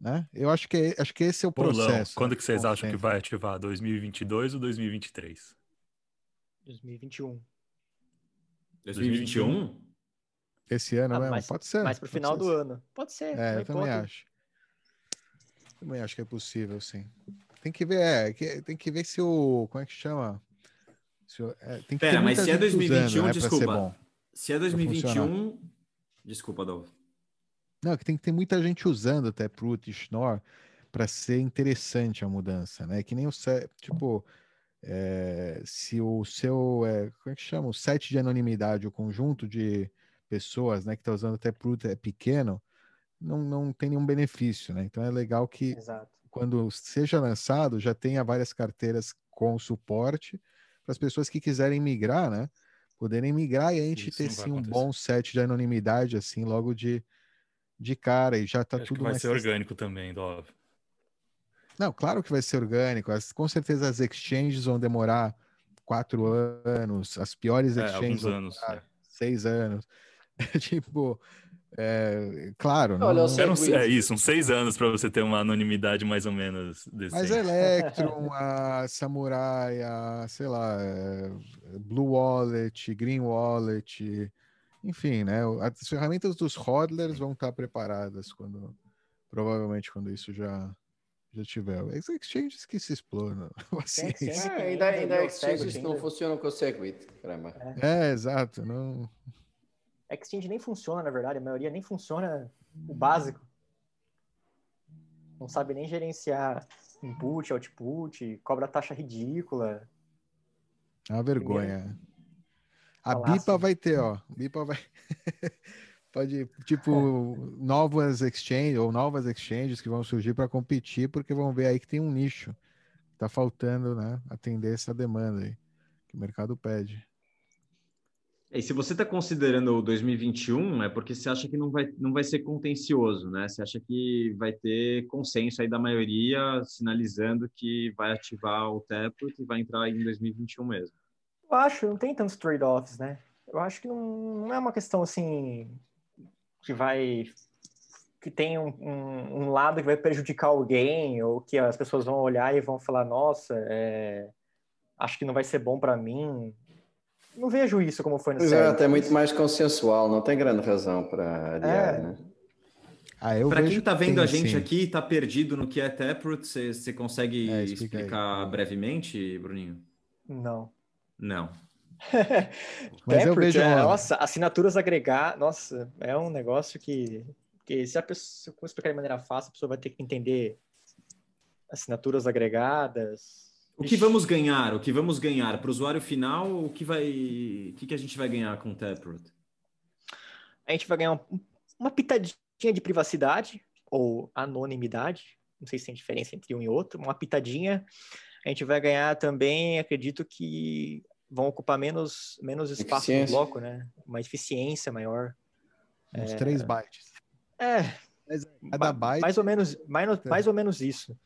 né? Eu acho que acho que esse é o processo. Quando né? que vocês acham que vai ativar? 2022 ou 2023? 2021. 2021? Esse ano, ah, mesmo? Mas, pode ser. Mais pro final do ano. Pode ser. É, eu também acho. Também acho que é possível, sim. Tem que ver, é, tem que ver se o. Como é que chama? Se é, tem que Pera, mas se é 2021, usando, né, desculpa. Se é 2021. Desculpa, Adolfo. Não, que tem que ter muita gente usando até Taproot e Schnorr para ser interessante a mudança, né? Que nem o tipo, é, se o seu, é, como é que chama? O set de anonimidade, o conjunto de pessoas, né, que está usando Taproot é pequeno, não, não tem nenhum benefício, né? Então é legal que Exato. quando seja lançado já tenha várias carteiras com suporte para as pessoas que quiserem migrar, né? Poderem migrar e a gente Isso ter sim um bom set de anonimidade assim logo de de cara e já tá tudo vai mais. Vai ser orgânico também, Dov. Não, claro que vai ser orgânico. As, com certeza as exchanges vão demorar quatro anos, as piores é, exchanges anos, é. seis anos. tipo, é, claro. Não, não, não... É isso, uns seis anos para você ter uma anonimidade mais ou menos decente. Mas a Electron, a Samurai, a, sei lá, é, Blue Wallet, Green Wallet, enfim, né? As ferramentas dos hodlers vão estar preparadas quando provavelmente quando isso já já tiver. As exchanges que se exploram. Sim, sim, é, ainda, ainda exchanges não funcionam com o Segwit, caramba. É. é, exato. Não... Exchange nem funciona, na verdade. A maioria nem funciona o básico. Não sabe nem gerenciar input, output, cobra taxa ridícula. É uma vergonha. Primeiro. A Bipa vai ter, ó. Bipa vai. Pode, tipo, novas exchanges ou novas exchanges que vão surgir para competir, porque vão ver aí que tem um nicho. Tá faltando, né? Atender essa demanda aí que o mercado pede. E se você está considerando o 2021, é porque você acha que não vai, não vai ser contencioso, né? Você acha que vai ter consenso aí da maioria sinalizando que vai ativar o TEPO e vai entrar em 2021 mesmo. Eu acho, não tem tantos trade-offs, né? Eu acho que não, não, é uma questão assim que vai que tem um, um, um, lado que vai prejudicar alguém ou que as pessoas vão olhar e vão falar, nossa, é, acho que não vai ser bom para mim. Não vejo isso como foi no Exato, é muito mais consensual, não tem grande razão para adiar, é. né? Ah, Para quem está vendo a gente sim. aqui, está perdido no que é Taproot, você consegue é, explicar brevemente, Bruninho? Não. Não. Mas eu vejo. É, nossa, assinaturas agregar, nossa, é um negócio que, que se a pessoa se explicar de maneira fácil, a pessoa vai ter que entender assinaturas agregadas. O que vamos ganhar? O que vamos ganhar para o usuário final? O que vai, o que, que a gente vai ganhar com o Taproot? A gente vai ganhar uma pitadinha de privacidade ou anonimidade. Não sei se tem diferença entre um e outro. Uma pitadinha. A gente vai ganhar também, acredito que vão ocupar menos, menos espaço no bloco, né? Uma eficiência maior. Uns é... 3 bytes. É. Cada byte. Mais ou menos, mais, é. mais ou menos isso.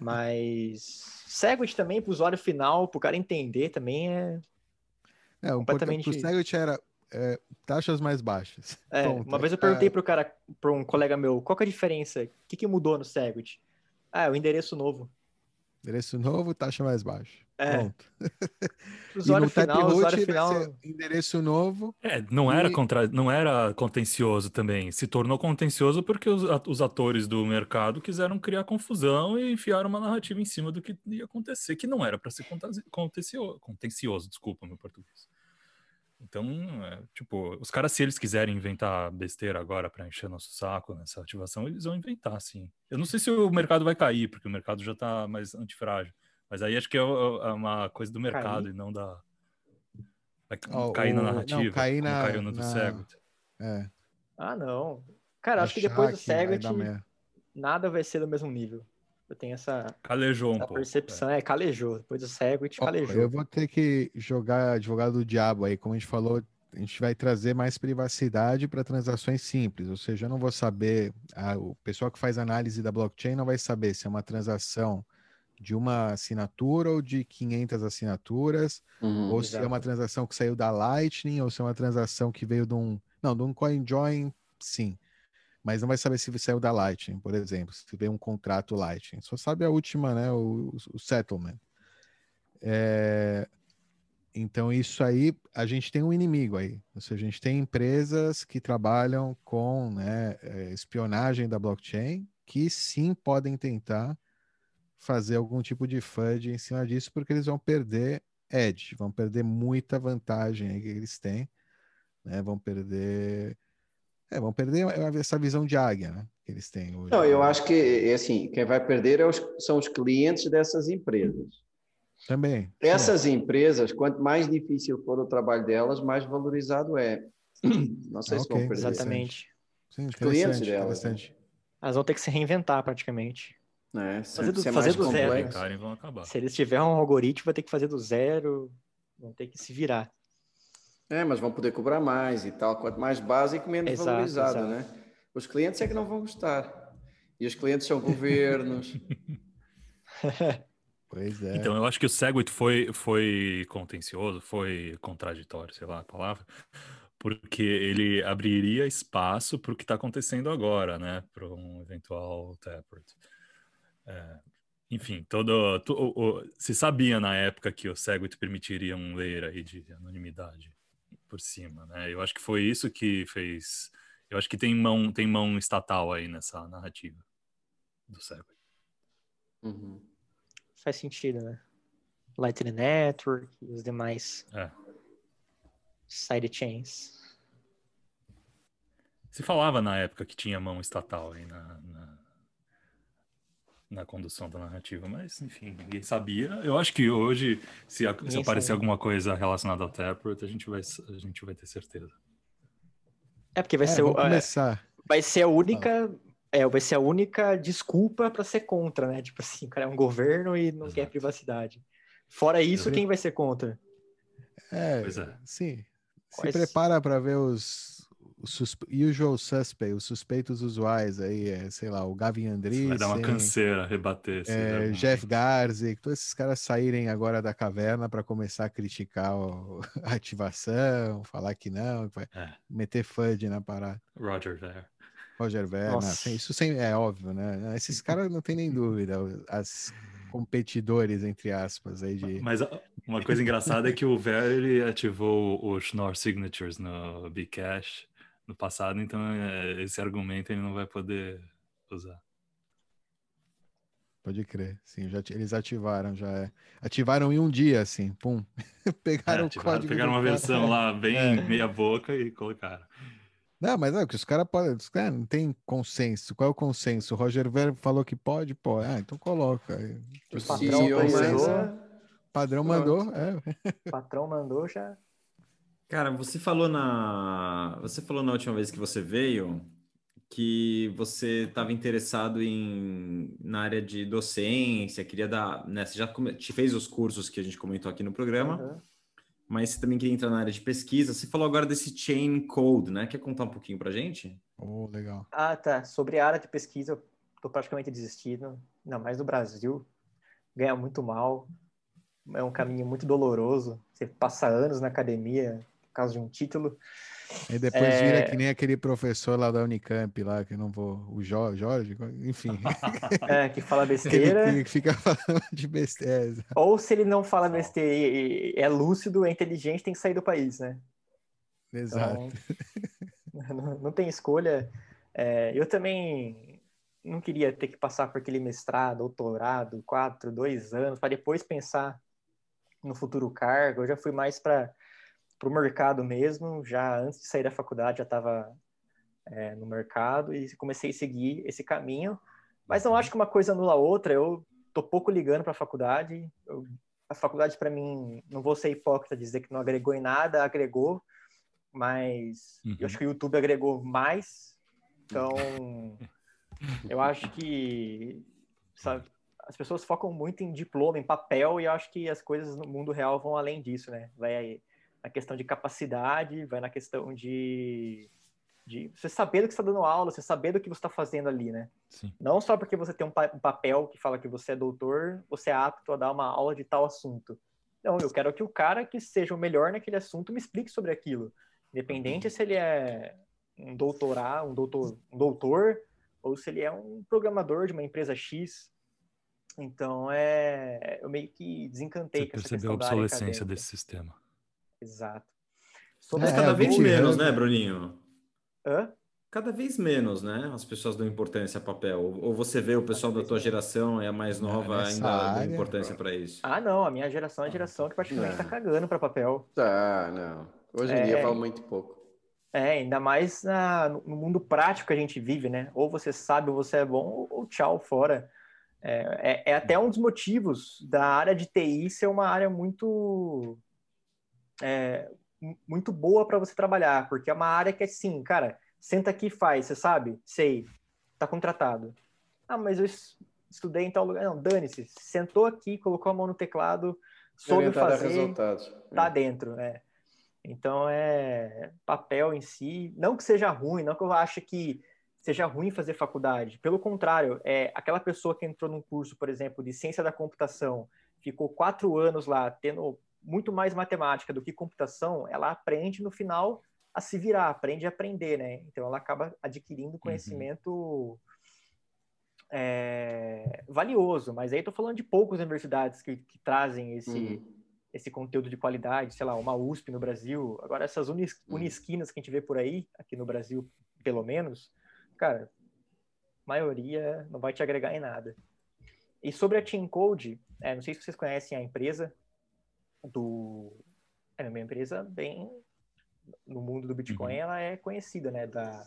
Mas Segwit também, para o usuário final, para o cara entender também é. É, um completamente. O Segwit era é, taxas mais baixas. É, uma vez eu perguntei é... para o cara, para um colega meu, qual que é a diferença? O que, que mudou no Segwit? Ah, é o endereço novo. Endereço novo, taxa mais baixa. É. Pronto. usuário final, usuário final. endereço novo. É, não era, contra... não era contencioso também. Se tornou contencioso porque os, atores do mercado quiseram criar confusão e enfiaram uma narrativa em cima do que ia acontecer, que não era para ser contencioso, contencioso, desculpa meu português. Então, é, tipo, os caras, se eles quiserem inventar besteira agora para encher nosso saco nessa ativação, eles vão inventar, sim. Eu não sei se o mercado vai cair, porque o mercado já tá mais antifrágil. Mas aí acho que é, é uma coisa do mercado cair. e não da. Vai oh, cair o... na narrativa. Não, cair na, caiu no do na... É. Ah, não. Cara, acho que depois do Segwit, nada vai ser do mesmo nível. Eu tenho essa, calejou essa um percepção. Pouco, é. é, calejou. Depois do Segwit, calejou. Eu vou ter que jogar advogado do diabo aí. Como a gente falou, a gente vai trazer mais privacidade para transações simples. Ou seja, eu não vou saber, a, o pessoal que faz análise da blockchain não vai saber se é uma transação de uma assinatura ou de 500 assinaturas, uhum, ou se é uma transação que saiu da Lightning, ou se é uma transação que veio de um. Não, de um CoinJoin, sim mas não vai saber se saiu da Lightning, por exemplo, se veio um contrato Lightning. Só sabe a última, né? O, o settlement. É... Então, isso aí, a gente tem um inimigo aí. Ou seja, a gente tem empresas que trabalham com né, é, espionagem da blockchain, que sim podem tentar fazer algum tipo de FUD em cima disso, porque eles vão perder edge, vão perder muita vantagem que eles têm, né? Vão perder é, vão perder essa visão de águia, né? Que eles têm hoje. Não, eu acho que, assim, quem vai perder é os, são os clientes dessas empresas. Também. Essas sim. empresas, quanto mais difícil for o trabalho delas, mais valorizado é. Não sei ah, se okay. vão perder. Exatamente. Sim, os clientes delas. Né? Elas vão ter que se reinventar praticamente. É, fazer do, fazer do zero. Se eles tiverem um algoritmo, vai ter que fazer do zero, vão ter que se virar. É, mas vão poder cobrar mais e tal. Quanto mais básico, menos exato, valorizado, exato. né? Os clientes é que não vão gostar. E os clientes são governos. pois é. Então, eu acho que o Segwit foi, foi contencioso, foi contraditório, sei lá a palavra, porque ele abriria espaço para o que está acontecendo agora, né? Para um eventual Taproot. É, enfim, todo, se sabia na época que o Segwit permitiria um layer aí de anonimidade por cima, né? Eu acho que foi isso que fez. Eu acho que tem mão, tem mão estatal aí nessa narrativa do Segway. Uhum. Faz sentido, né? Lightning Network e os demais é. sidechains. Se falava na época que tinha mão estatal aí na, na na condução da narrativa, mas enfim, ninguém sabia. Eu acho que hoje, se, a, se aparecer alguma coisa relacionada ao Taproot, a gente vai, a gente vai ter certeza. É porque vai é, ser o, começar. vai ser a única é, vai ser a única desculpa para ser contra, né? Tipo assim, o cara é um governo e não Exato. quer privacidade. Fora isso, quem vai ser contra? É, é. sim. Se Quais... prepara para ver os os usual suspect, os suspeitos usuais aí, é, sei lá, o Gavin Andreessen... Vai dar uma canseira rebater. É, Jeff Garzi, todos esses caras saírem agora da caverna para começar a criticar o, a ativação, falar que não, vai é. meter FUD na parada. Roger Ver. Roger Ver, não, isso sem, é óbvio, né? Esses caras não tem nem dúvida, as competidores, entre aspas, aí de... Mas uma coisa engraçada é que o Ver, ele ativou o Schnorr Signatures no Bcash no passado, então é, esse argumento ele não vai poder usar. Pode crer, sim, já, eles ativaram, já é. Ativaram em um dia, assim, pum. pegaram é, ativaram, o código. Pegaram uma versão lá bem é. meia boca e colocaram. Não, mas é que os caras podem. Cara, não tem consenso. Qual é o consenso? O Roger Ver falou que pode, pode. Ah, então coloca. O padrão mandou. Padrão mandou, é. O patrão mandou já. Cara, você falou na. Você falou na última vez que você veio que você estava interessado em na área de docência, queria dar, né, você já come, te fez os cursos que a gente comentou aqui no programa, uhum. mas você também queria entrar na área de pesquisa. Você falou agora desse chain code, né? Quer contar um pouquinho para gente? Oh, legal. Ah, tá. Sobre a área de pesquisa, eu tô praticamente desistindo, ainda mais no Brasil. Ganha muito mal. É um caminho muito doloroso. Você passa anos na academia causa de um título. E depois é... vira que nem aquele professor lá da Unicamp, lá, que não vou. O Jorge, enfim. É, que fala besteira. Ele fica falando de besteira. Ou se ele não fala besteira e é lúcido, é inteligente, tem que sair do país, né? Exato. Então, não, não tem escolha. É, eu também não queria ter que passar por aquele mestrado, doutorado, quatro, dois anos, para depois pensar no futuro cargo. Eu já fui mais para para o mercado mesmo, já antes de sair da faculdade já estava é, no mercado e comecei a seguir esse caminho. Mas não acho que uma coisa anula a outra. Eu tô pouco ligando para a faculdade. Eu, a faculdade para mim, não vou ser hipócrita dizer que não agregou em nada, agregou, mas uhum. eu acho que o YouTube agregou mais. Então, eu acho que sabe, as pessoas focam muito em diploma, em papel, e eu acho que as coisas no mundo real vão além disso, né? Vai na questão de capacidade, vai na questão de, de você saber do que está dando aula, você saber do que você está fazendo ali, né? Sim. Não só porque você tem um, pa um, papel que fala que você é doutor, você é apto a dar uma aula de tal assunto. Não, eu quero que o cara que seja o melhor naquele assunto me explique sobre aquilo. Independente uhum. se ele é um doutorado, um doutor, um doutor, ou se ele é um programador de uma empresa X. Então, é, eu meio que desencantei Você com essa percebeu a obsolescência desse sistema. Exato. Sobre é, cada vez menos, né, Bruninho? Hã? Cada vez menos, né? As pessoas dão importância a papel. Ou você vê o pessoal da tua geração, é a mais nova, ainda área, dá importância para isso? Ah, não. A minha geração é a geração que praticamente está cagando para papel. Tá, não. Hoje em é... dia fala muito pouco. É, ainda mais na, no mundo prático que a gente vive, né? Ou você sabe ou você é bom, ou, ou tchau, fora. É, é, é, até um dos motivos da área de TI ser uma área muito é, muito boa para você trabalhar, porque é uma área que é assim, cara, senta aqui e faz, você sabe? Sei, tá contratado. Ah, mas eu estudei em tal lugar. Não, dane-se, sentou aqui, colocou a mão no teclado, soube fazer, resultados. tá é. dentro, né? Então, é papel em si, não que seja ruim, não que eu ache que seja ruim fazer faculdade. Pelo contrário, é aquela pessoa que entrou num curso, por exemplo, de ciência da computação, ficou quatro anos lá, tendo muito mais matemática do que computação, ela aprende no final a se virar, aprende a aprender, né? Então ela acaba adquirindo uhum. conhecimento uhum. é, valioso. Mas aí estou falando de poucas universidades que, que trazem esse, uhum. esse conteúdo de qualidade, sei lá, uma USP no Brasil. Agora essas unis, uhum. unisquinas que a gente vê por aí, aqui no Brasil pelo menos, cara, maioria não vai te agregar em nada. E sobre a Team Code, é, não sei se vocês conhecem a empresa, do é uma empresa bem no mundo do Bitcoin uhum. ela é conhecida né da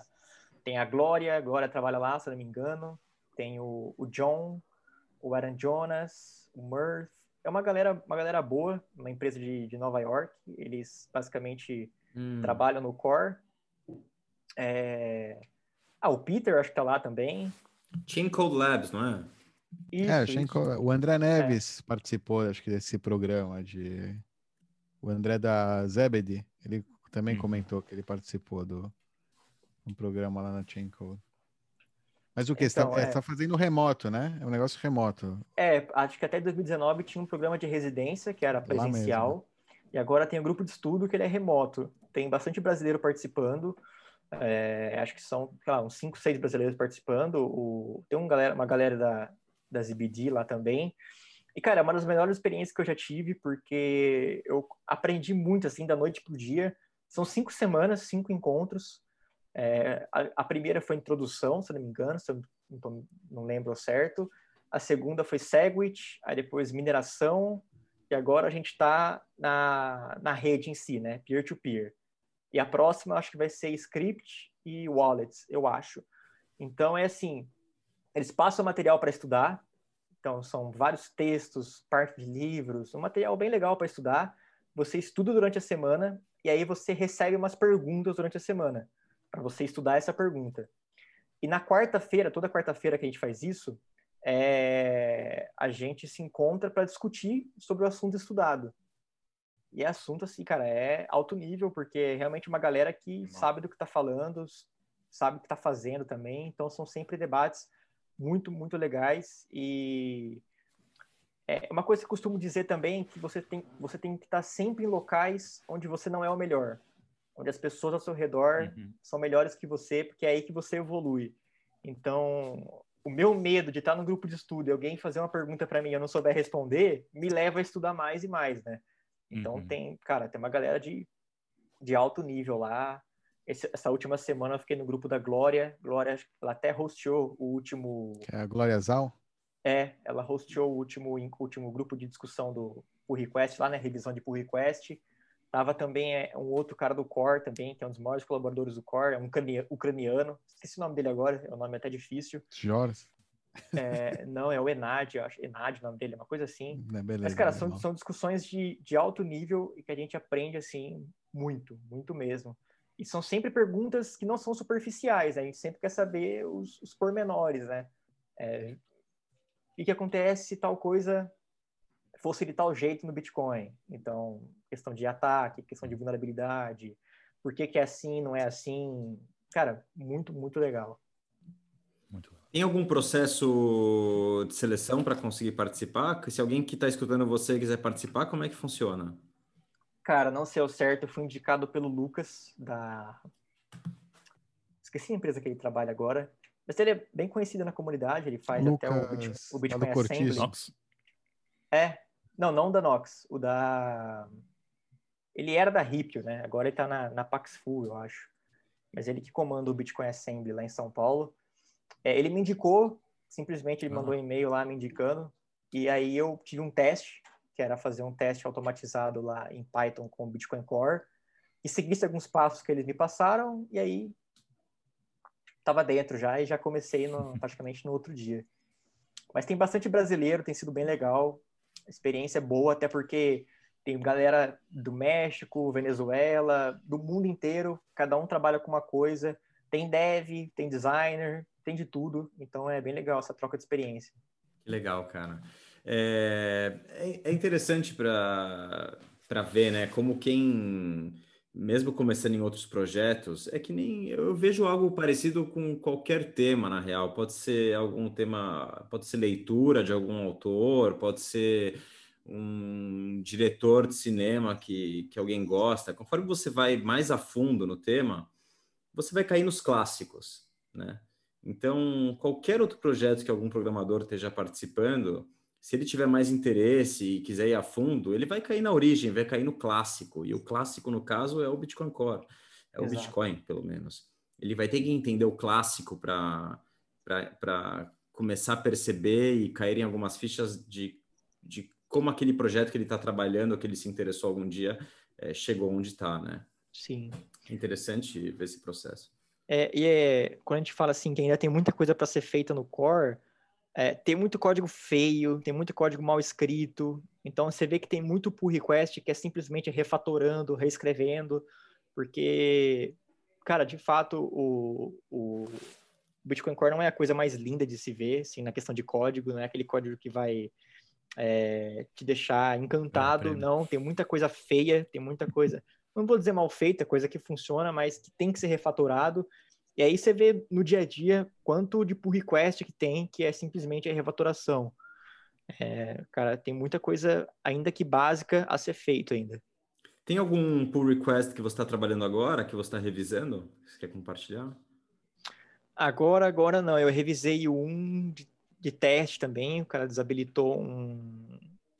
tem a Glória agora trabalha lá se não me engano tem o, o John o Aaron Jonas o Murph é uma galera uma galera boa uma empresa de, de Nova York eles basicamente hum. trabalham no core é... ah o Peter acho que tá lá também Chain Code Labs não é isso, é, isso. o André Neves é. participou, acho que, desse programa de. O André da Zebedi, ele também hum. comentou que ele participou do um programa lá na Chain Code. Mas o que? Então, você está é... tá fazendo remoto, né? É um negócio remoto. É, acho que até 2019 tinha um programa de residência que era presencial. E agora tem um grupo de estudo que ele é remoto. Tem bastante brasileiro participando. É, acho que são, lá, uns 5, 6 brasileiros participando. O, tem um galera, uma galera da, da ZBD lá também. E, cara, é uma das melhores experiências que eu já tive, porque eu aprendi muito, assim, da noite pro dia. São cinco semanas, cinco encontros. É, a, a, primeira foi introdução, se não me engano, se eu não, não lembro certo. A segunda foi Segwit, aí depois mineração, e agora a gente está na, na rede em si, né? Peer-to-peer. -peer. E a próxima acho que vai ser script e wallets, eu acho. Então é assim, eles passam material para estudar, então são vários textos, parte de livros, um material bem legal para estudar. Você estuda durante a semana e aí você recebe umas perguntas durante a semana para você estudar essa pergunta. E na quarta-feira, toda quarta-feira que a gente faz isso, é, a gente se encontra para discutir sobre o assunto estudado. E é assunto, assim, cara, é alto nível, porque é realmente uma galera que sabe do que está falando, sabe o que está fazendo também. Então, são sempre debates muito, muito legais. E é uma coisa que eu costumo dizer também que você tem, você tem que estar sempre em locais onde você não é o melhor. Onde as pessoas ao seu redor uhum. são melhores que você, porque é aí que você evolui. Então, o meu medo de estar no grupo de estudo e alguém fazer uma pergunta para mim e eu não souber responder, me leva a estudar mais e mais, né? Então uhum. tem, cara, tem uma galera de, de alto nível lá. Esse, essa última semana eu fiquei no grupo da Glória. Glória, ela até hosteou o último. Que é a Glória Zal? É, ela hosteou o último, último grupo de discussão do pull request lá, né? Revisão de pull request. Tava também é, um outro cara do Core também, que é um dos maiores colaboradores do Core, é um ucraniano. Esqueci o nome dele agora, é um nome até difícil. Joras. É, não, é o Enad, eu acho. Enad o nome dele, é uma coisa assim. É beleza, Mas, cara, são, são discussões de, de alto nível e que a gente aprende, assim, muito, muito mesmo. E são sempre perguntas que não são superficiais, né? a gente sempre quer saber os, os pormenores, né? É, o que acontece se tal coisa fosse de tal jeito no Bitcoin? Então, questão de ataque, questão de vulnerabilidade, por que, que é assim, não é assim. Cara, muito, muito legal. Muito Tem algum processo de seleção para conseguir participar? Se alguém que está escutando você quiser participar, como é que funciona? Cara, não sei o certo, eu fui indicado pelo Lucas, da. Esqueci a empresa que ele trabalha agora. Mas ele é bem conhecido na comunidade, ele faz Lucas, até o, Bit... o Bitcoin Assembly. É, não, não da Nox, o da ele era da Ripio, né? Agora ele está na, na Paxful, eu acho. Mas ele que comanda o Bitcoin Assembly lá em São Paulo. É, ele me indicou, simplesmente ele uhum. mandou um e-mail lá me indicando. E aí eu tive um teste, que era fazer um teste automatizado lá em Python com o Bitcoin Core. E seguisse alguns passos que eles me passaram, e aí estava dentro já e já comecei no, praticamente no outro dia. Mas tem bastante brasileiro, tem sido bem legal. A experiência é boa, até porque tem galera do México, Venezuela, do mundo inteiro, cada um trabalha com uma coisa. Tem dev, tem designer, tem de tudo. Então é bem legal essa troca de experiência. Que legal, cara. É, é, é interessante para ver, né, como quem, mesmo começando em outros projetos, é que nem eu vejo algo parecido com qualquer tema, na real. Pode ser algum tema, pode ser leitura de algum autor, pode ser um diretor de cinema que, que alguém gosta, conforme você vai mais a fundo no tema, você vai cair nos clássicos, né? Então, qualquer outro projeto que algum programador esteja participando, se ele tiver mais interesse e quiser ir a fundo, ele vai cair na origem, vai cair no clássico. E o clássico, no caso, é o Bitcoin Core, é Exato. o Bitcoin, pelo menos. Ele vai ter que entender o clássico para começar a perceber e cair em algumas fichas de, de como aquele projeto que ele está trabalhando, que ele se interessou algum dia, é, chegou onde está, né? Sim. Interessante ver esse processo. É, e é, quando a gente fala assim que ainda tem muita coisa para ser feita no core, é, tem muito código feio, tem muito código mal escrito. Então você vê que tem muito pull request que é simplesmente refatorando, reescrevendo, porque, cara, de fato, o, o Bitcoin Core não é a coisa mais linda de se ver, assim, na questão de código, não é aquele código que vai é, te deixar encantado. Não, tem muita coisa feia, tem muita coisa, não vou dizer mal feita, coisa que funciona, mas que tem que ser refatorado. E aí você vê no dia a dia quanto de pull request que tem, que é simplesmente a refatoração. É, cara, tem muita coisa ainda que básica a ser feito ainda. Tem algum pull request que você está trabalhando agora, que você está revisando? Você quer compartilhar? Agora, agora não. Eu revisei um de de teste também, o cara desabilitou um.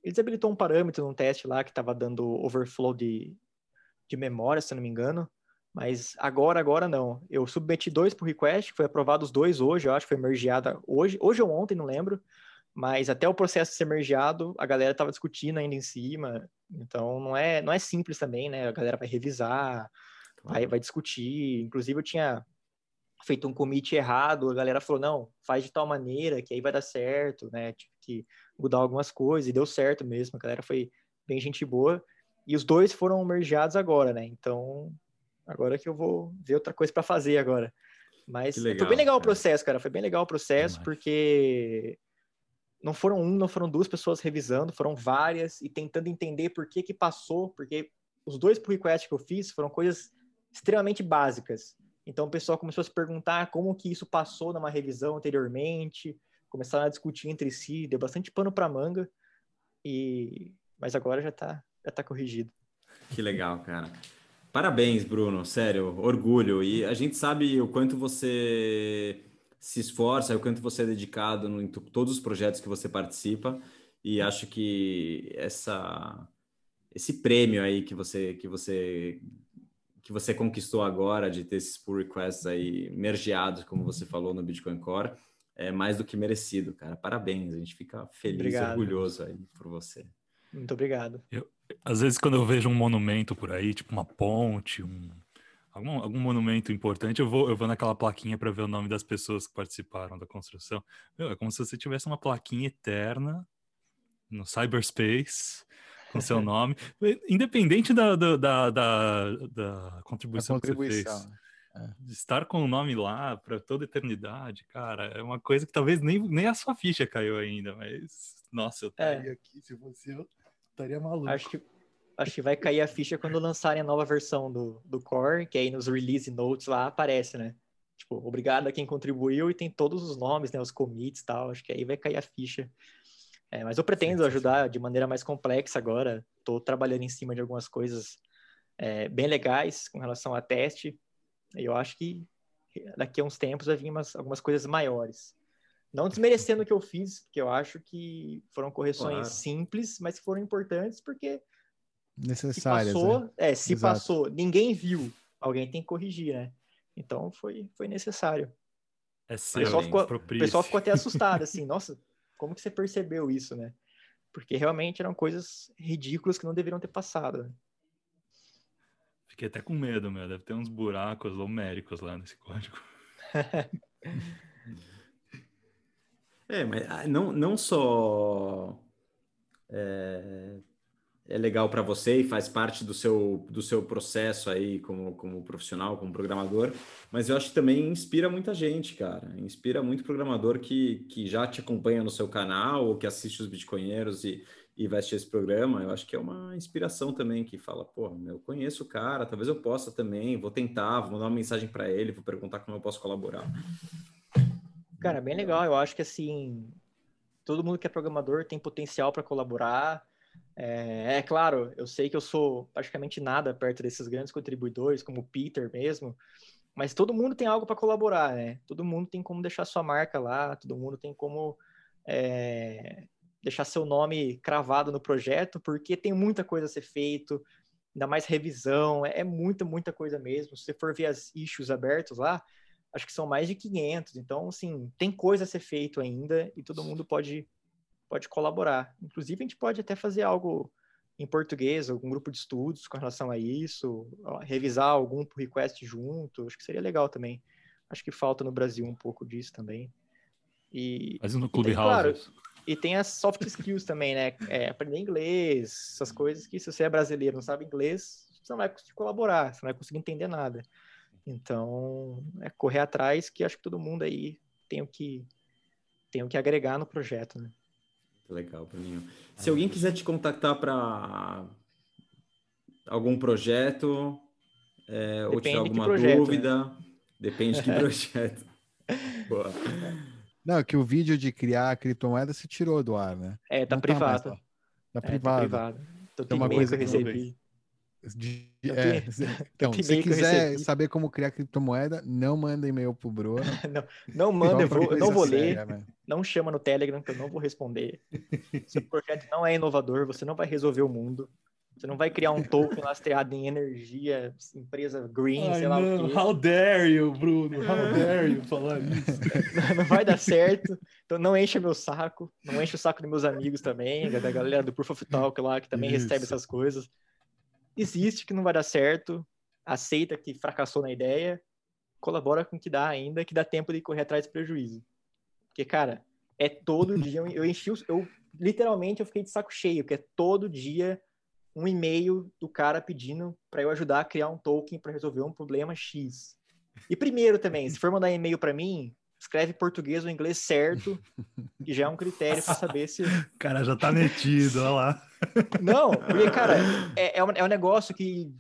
Ele desabilitou um parâmetro num teste lá que estava dando overflow de, de memória, se não me engano. Mas agora, agora não. Eu submeti dois por request, foi aprovado os dois hoje, eu acho que foi mergeada hoje, hoje ou ontem, não lembro. Mas até o processo ser mergeado, a galera estava discutindo ainda em cima. Então não é, não é simples também, né? A galera vai revisar, vai, vai discutir. Inclusive eu tinha feito um commit errado, a galera falou, não, faz de tal maneira que aí vai dar certo, né? Tive que mudar algumas coisas e deu certo mesmo. A galera foi bem gente boa. E os dois foram mergeados agora, né? Então, agora que eu vou ver outra coisa para fazer agora. Mas legal, foi bem legal cara. o processo, cara. Foi bem legal o processo, porque não foram um, não foram duas pessoas revisando, foram várias e tentando entender por que que passou, porque os dois pull requests que eu fiz foram coisas extremamente básicas. Então o pessoal começou a se perguntar como que isso passou numa revisão anteriormente, começaram a discutir entre si, deu bastante pano para manga. E mas agora já tá já tá corrigido. Que legal, cara. Parabéns, Bruno, sério, orgulho. E a gente sabe o quanto você se esforça, o quanto você é dedicado em todos os projetos que você participa. E acho que essa esse prêmio aí que você que você que você conquistou agora de ter esses pull requests aí mergeados, como você falou no Bitcoin Core, é mais do que merecido, cara. Parabéns, a gente fica feliz, obrigado. orgulhoso aí por você. Muito obrigado. Eu, às vezes quando eu vejo um monumento por aí, tipo uma ponte, um algum, algum monumento importante, eu vou, eu vou naquela plaquinha para ver o nome das pessoas que participaram da construção. Meu, é como se você tivesse uma plaquinha eterna no cyberspace com seu nome, independente da, da, da, da, da contribuição, contribuição, que você fez. É. Estar com o nome lá para toda eternidade, cara, é uma coisa que talvez nem, nem a sua ficha caiu ainda, mas nossa, eu estaria é. aqui, se fosse eu, estaria maluco. Acho que Acho que vai cair a ficha quando lançarem a nova versão do, do Core, que aí nos release notes lá aparece, né? Tipo, obrigado a quem contribuiu e tem todos os nomes, né? Os commits e tal. Acho que aí vai cair a ficha. É, mas eu pretendo ajudar de maneira mais complexa agora. Estou trabalhando em cima de algumas coisas é, bem legais com relação a teste. Eu acho que daqui a uns tempos vai vir umas, algumas coisas maiores. Não desmerecendo o que eu fiz, porque eu acho que foram correções claro. simples, mas que foram importantes, porque necessárias. Se passou, é, é se Exato. passou, ninguém viu, alguém tem que corrigir, né? Então foi, foi necessário. É seu, o pessoal, ficou, o pessoal ficou até assustado, assim, nossa, como que você percebeu isso, né? Porque realmente eram coisas ridículas que não deveriam ter passado. Né? Fiquei até com medo, meu. Deve ter uns buracos homéricos lá nesse código. é, mas ah, não, não só é, é legal para você e faz parte do seu, do seu processo aí como, como profissional, como programador, mas eu acho que também inspira muita gente, cara. Inspira muito programador que, que já te acompanha no seu canal ou que assiste os Bitcoinheiros e, e vai assistir esse programa. Eu acho que é uma inspiração também que fala, pô, eu conheço o cara, talvez eu possa também, vou tentar, vou mandar uma mensagem para ele, vou perguntar como eu posso colaborar. Cara, bem legal. Eu acho que assim, todo mundo que é programador tem potencial para colaborar é, é, claro, eu sei que eu sou praticamente nada perto desses grandes contribuidores, como o Peter mesmo, mas todo mundo tem algo para colaborar, né? Todo mundo tem como deixar sua marca lá, todo mundo tem como é, deixar seu nome cravado no projeto, porque tem muita coisa a ser feito, ainda mais revisão, é, é muita, muita coisa mesmo. Se você for ver as issues abertos lá, acho que são mais de 500, então, assim, tem coisa a ser feito ainda e todo mundo pode pode colaborar. Inclusive, a gente pode até fazer algo em português, algum grupo de estudos com relação a isso, revisar algum request junto, acho que seria legal também. Acho que falta no Brasil um pouco disso também. E, Mas no Clubhouse. Claro, e tem as soft skills também, né? É, aprender inglês, essas coisas que se você é brasileiro não sabe inglês, você não vai conseguir colaborar, você não vai conseguir entender nada. Então, é correr atrás que acho que todo mundo aí tem o que, tem o que agregar no projeto, né? Legal, Bruninho. Se alguém quiser te contactar para algum projeto é, ou tiver alguma projeto, dúvida, né? depende de projeto. Boa. Não, é que o vídeo de criar a criptomoeda se tirou do ar, né? É, tá Não privado. Tá, mais, tá. tá privado. É, tá privado. Então, tem uma coisa que eu recebi. De, é, então, se quiser saber como criar criptomoeda, não manda e-mail pro Bruno. não, não manda, eu, vou, não vou séria, ler. Né? Não chama no Telegram que eu não vou responder. Seu projeto não é inovador, você não vai resolver o mundo. Você não vai criar um token lastreado em energia, empresa green, Ai, sei lá não. o quê. How dare you, Bruno? How dare you falar isso? não vai dar certo. Então não enche meu saco. Não enche o saco dos meus amigos também, da galera do Proof of Talk lá, que também isso. recebe essas coisas. Existe que não vai dar certo. Aceita que fracassou na ideia. Colabora com o que dá ainda, que dá tempo de correr atrás do prejuízo. Porque, cara, é todo dia. Eu enchi, eu literalmente eu fiquei de saco cheio, que é todo dia um e-mail do cara pedindo para eu ajudar a criar um token para resolver um problema X. E primeiro também, se for mandar e-mail para mim, escreve português ou inglês certo, que já é um critério para saber se. O cara já tá metido, olha lá. Não, porque, cara, é, é, um, é um negócio que,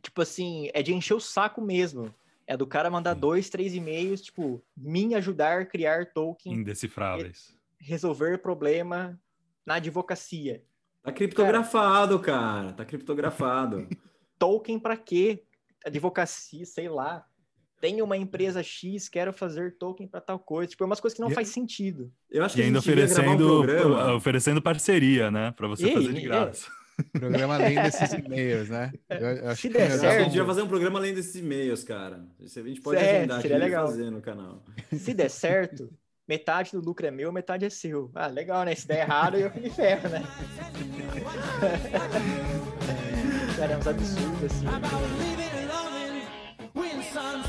tipo assim, é de encher o saco mesmo. É do cara mandar dois, três e-mails, tipo, me ajudar a criar token. Indecifráveis. Resolver problema na advocacia. Tá criptografado, cara. cara. Tá criptografado. Token para quê? Advocacia, sei lá. Tem uma empresa X, quero fazer token para tal coisa. Tipo, é umas coisas que não e, faz sentido. Eu acho que e ainda oferecendo, um oferecendo parceria, né? Para você e, fazer de graça. É. Programa além desses e-mails, né? Eu, Se der certo... A gente vai fazer um programa além desses e-mails, cara. A gente pode é, agendar seria legal. fazer no canal. Se der certo, metade do lucro é meu, metade é seu. Ah, legal, né? Se der errado, eu me ferro, né? Cara, é uns absurdos assim.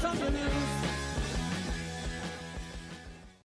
São Domingos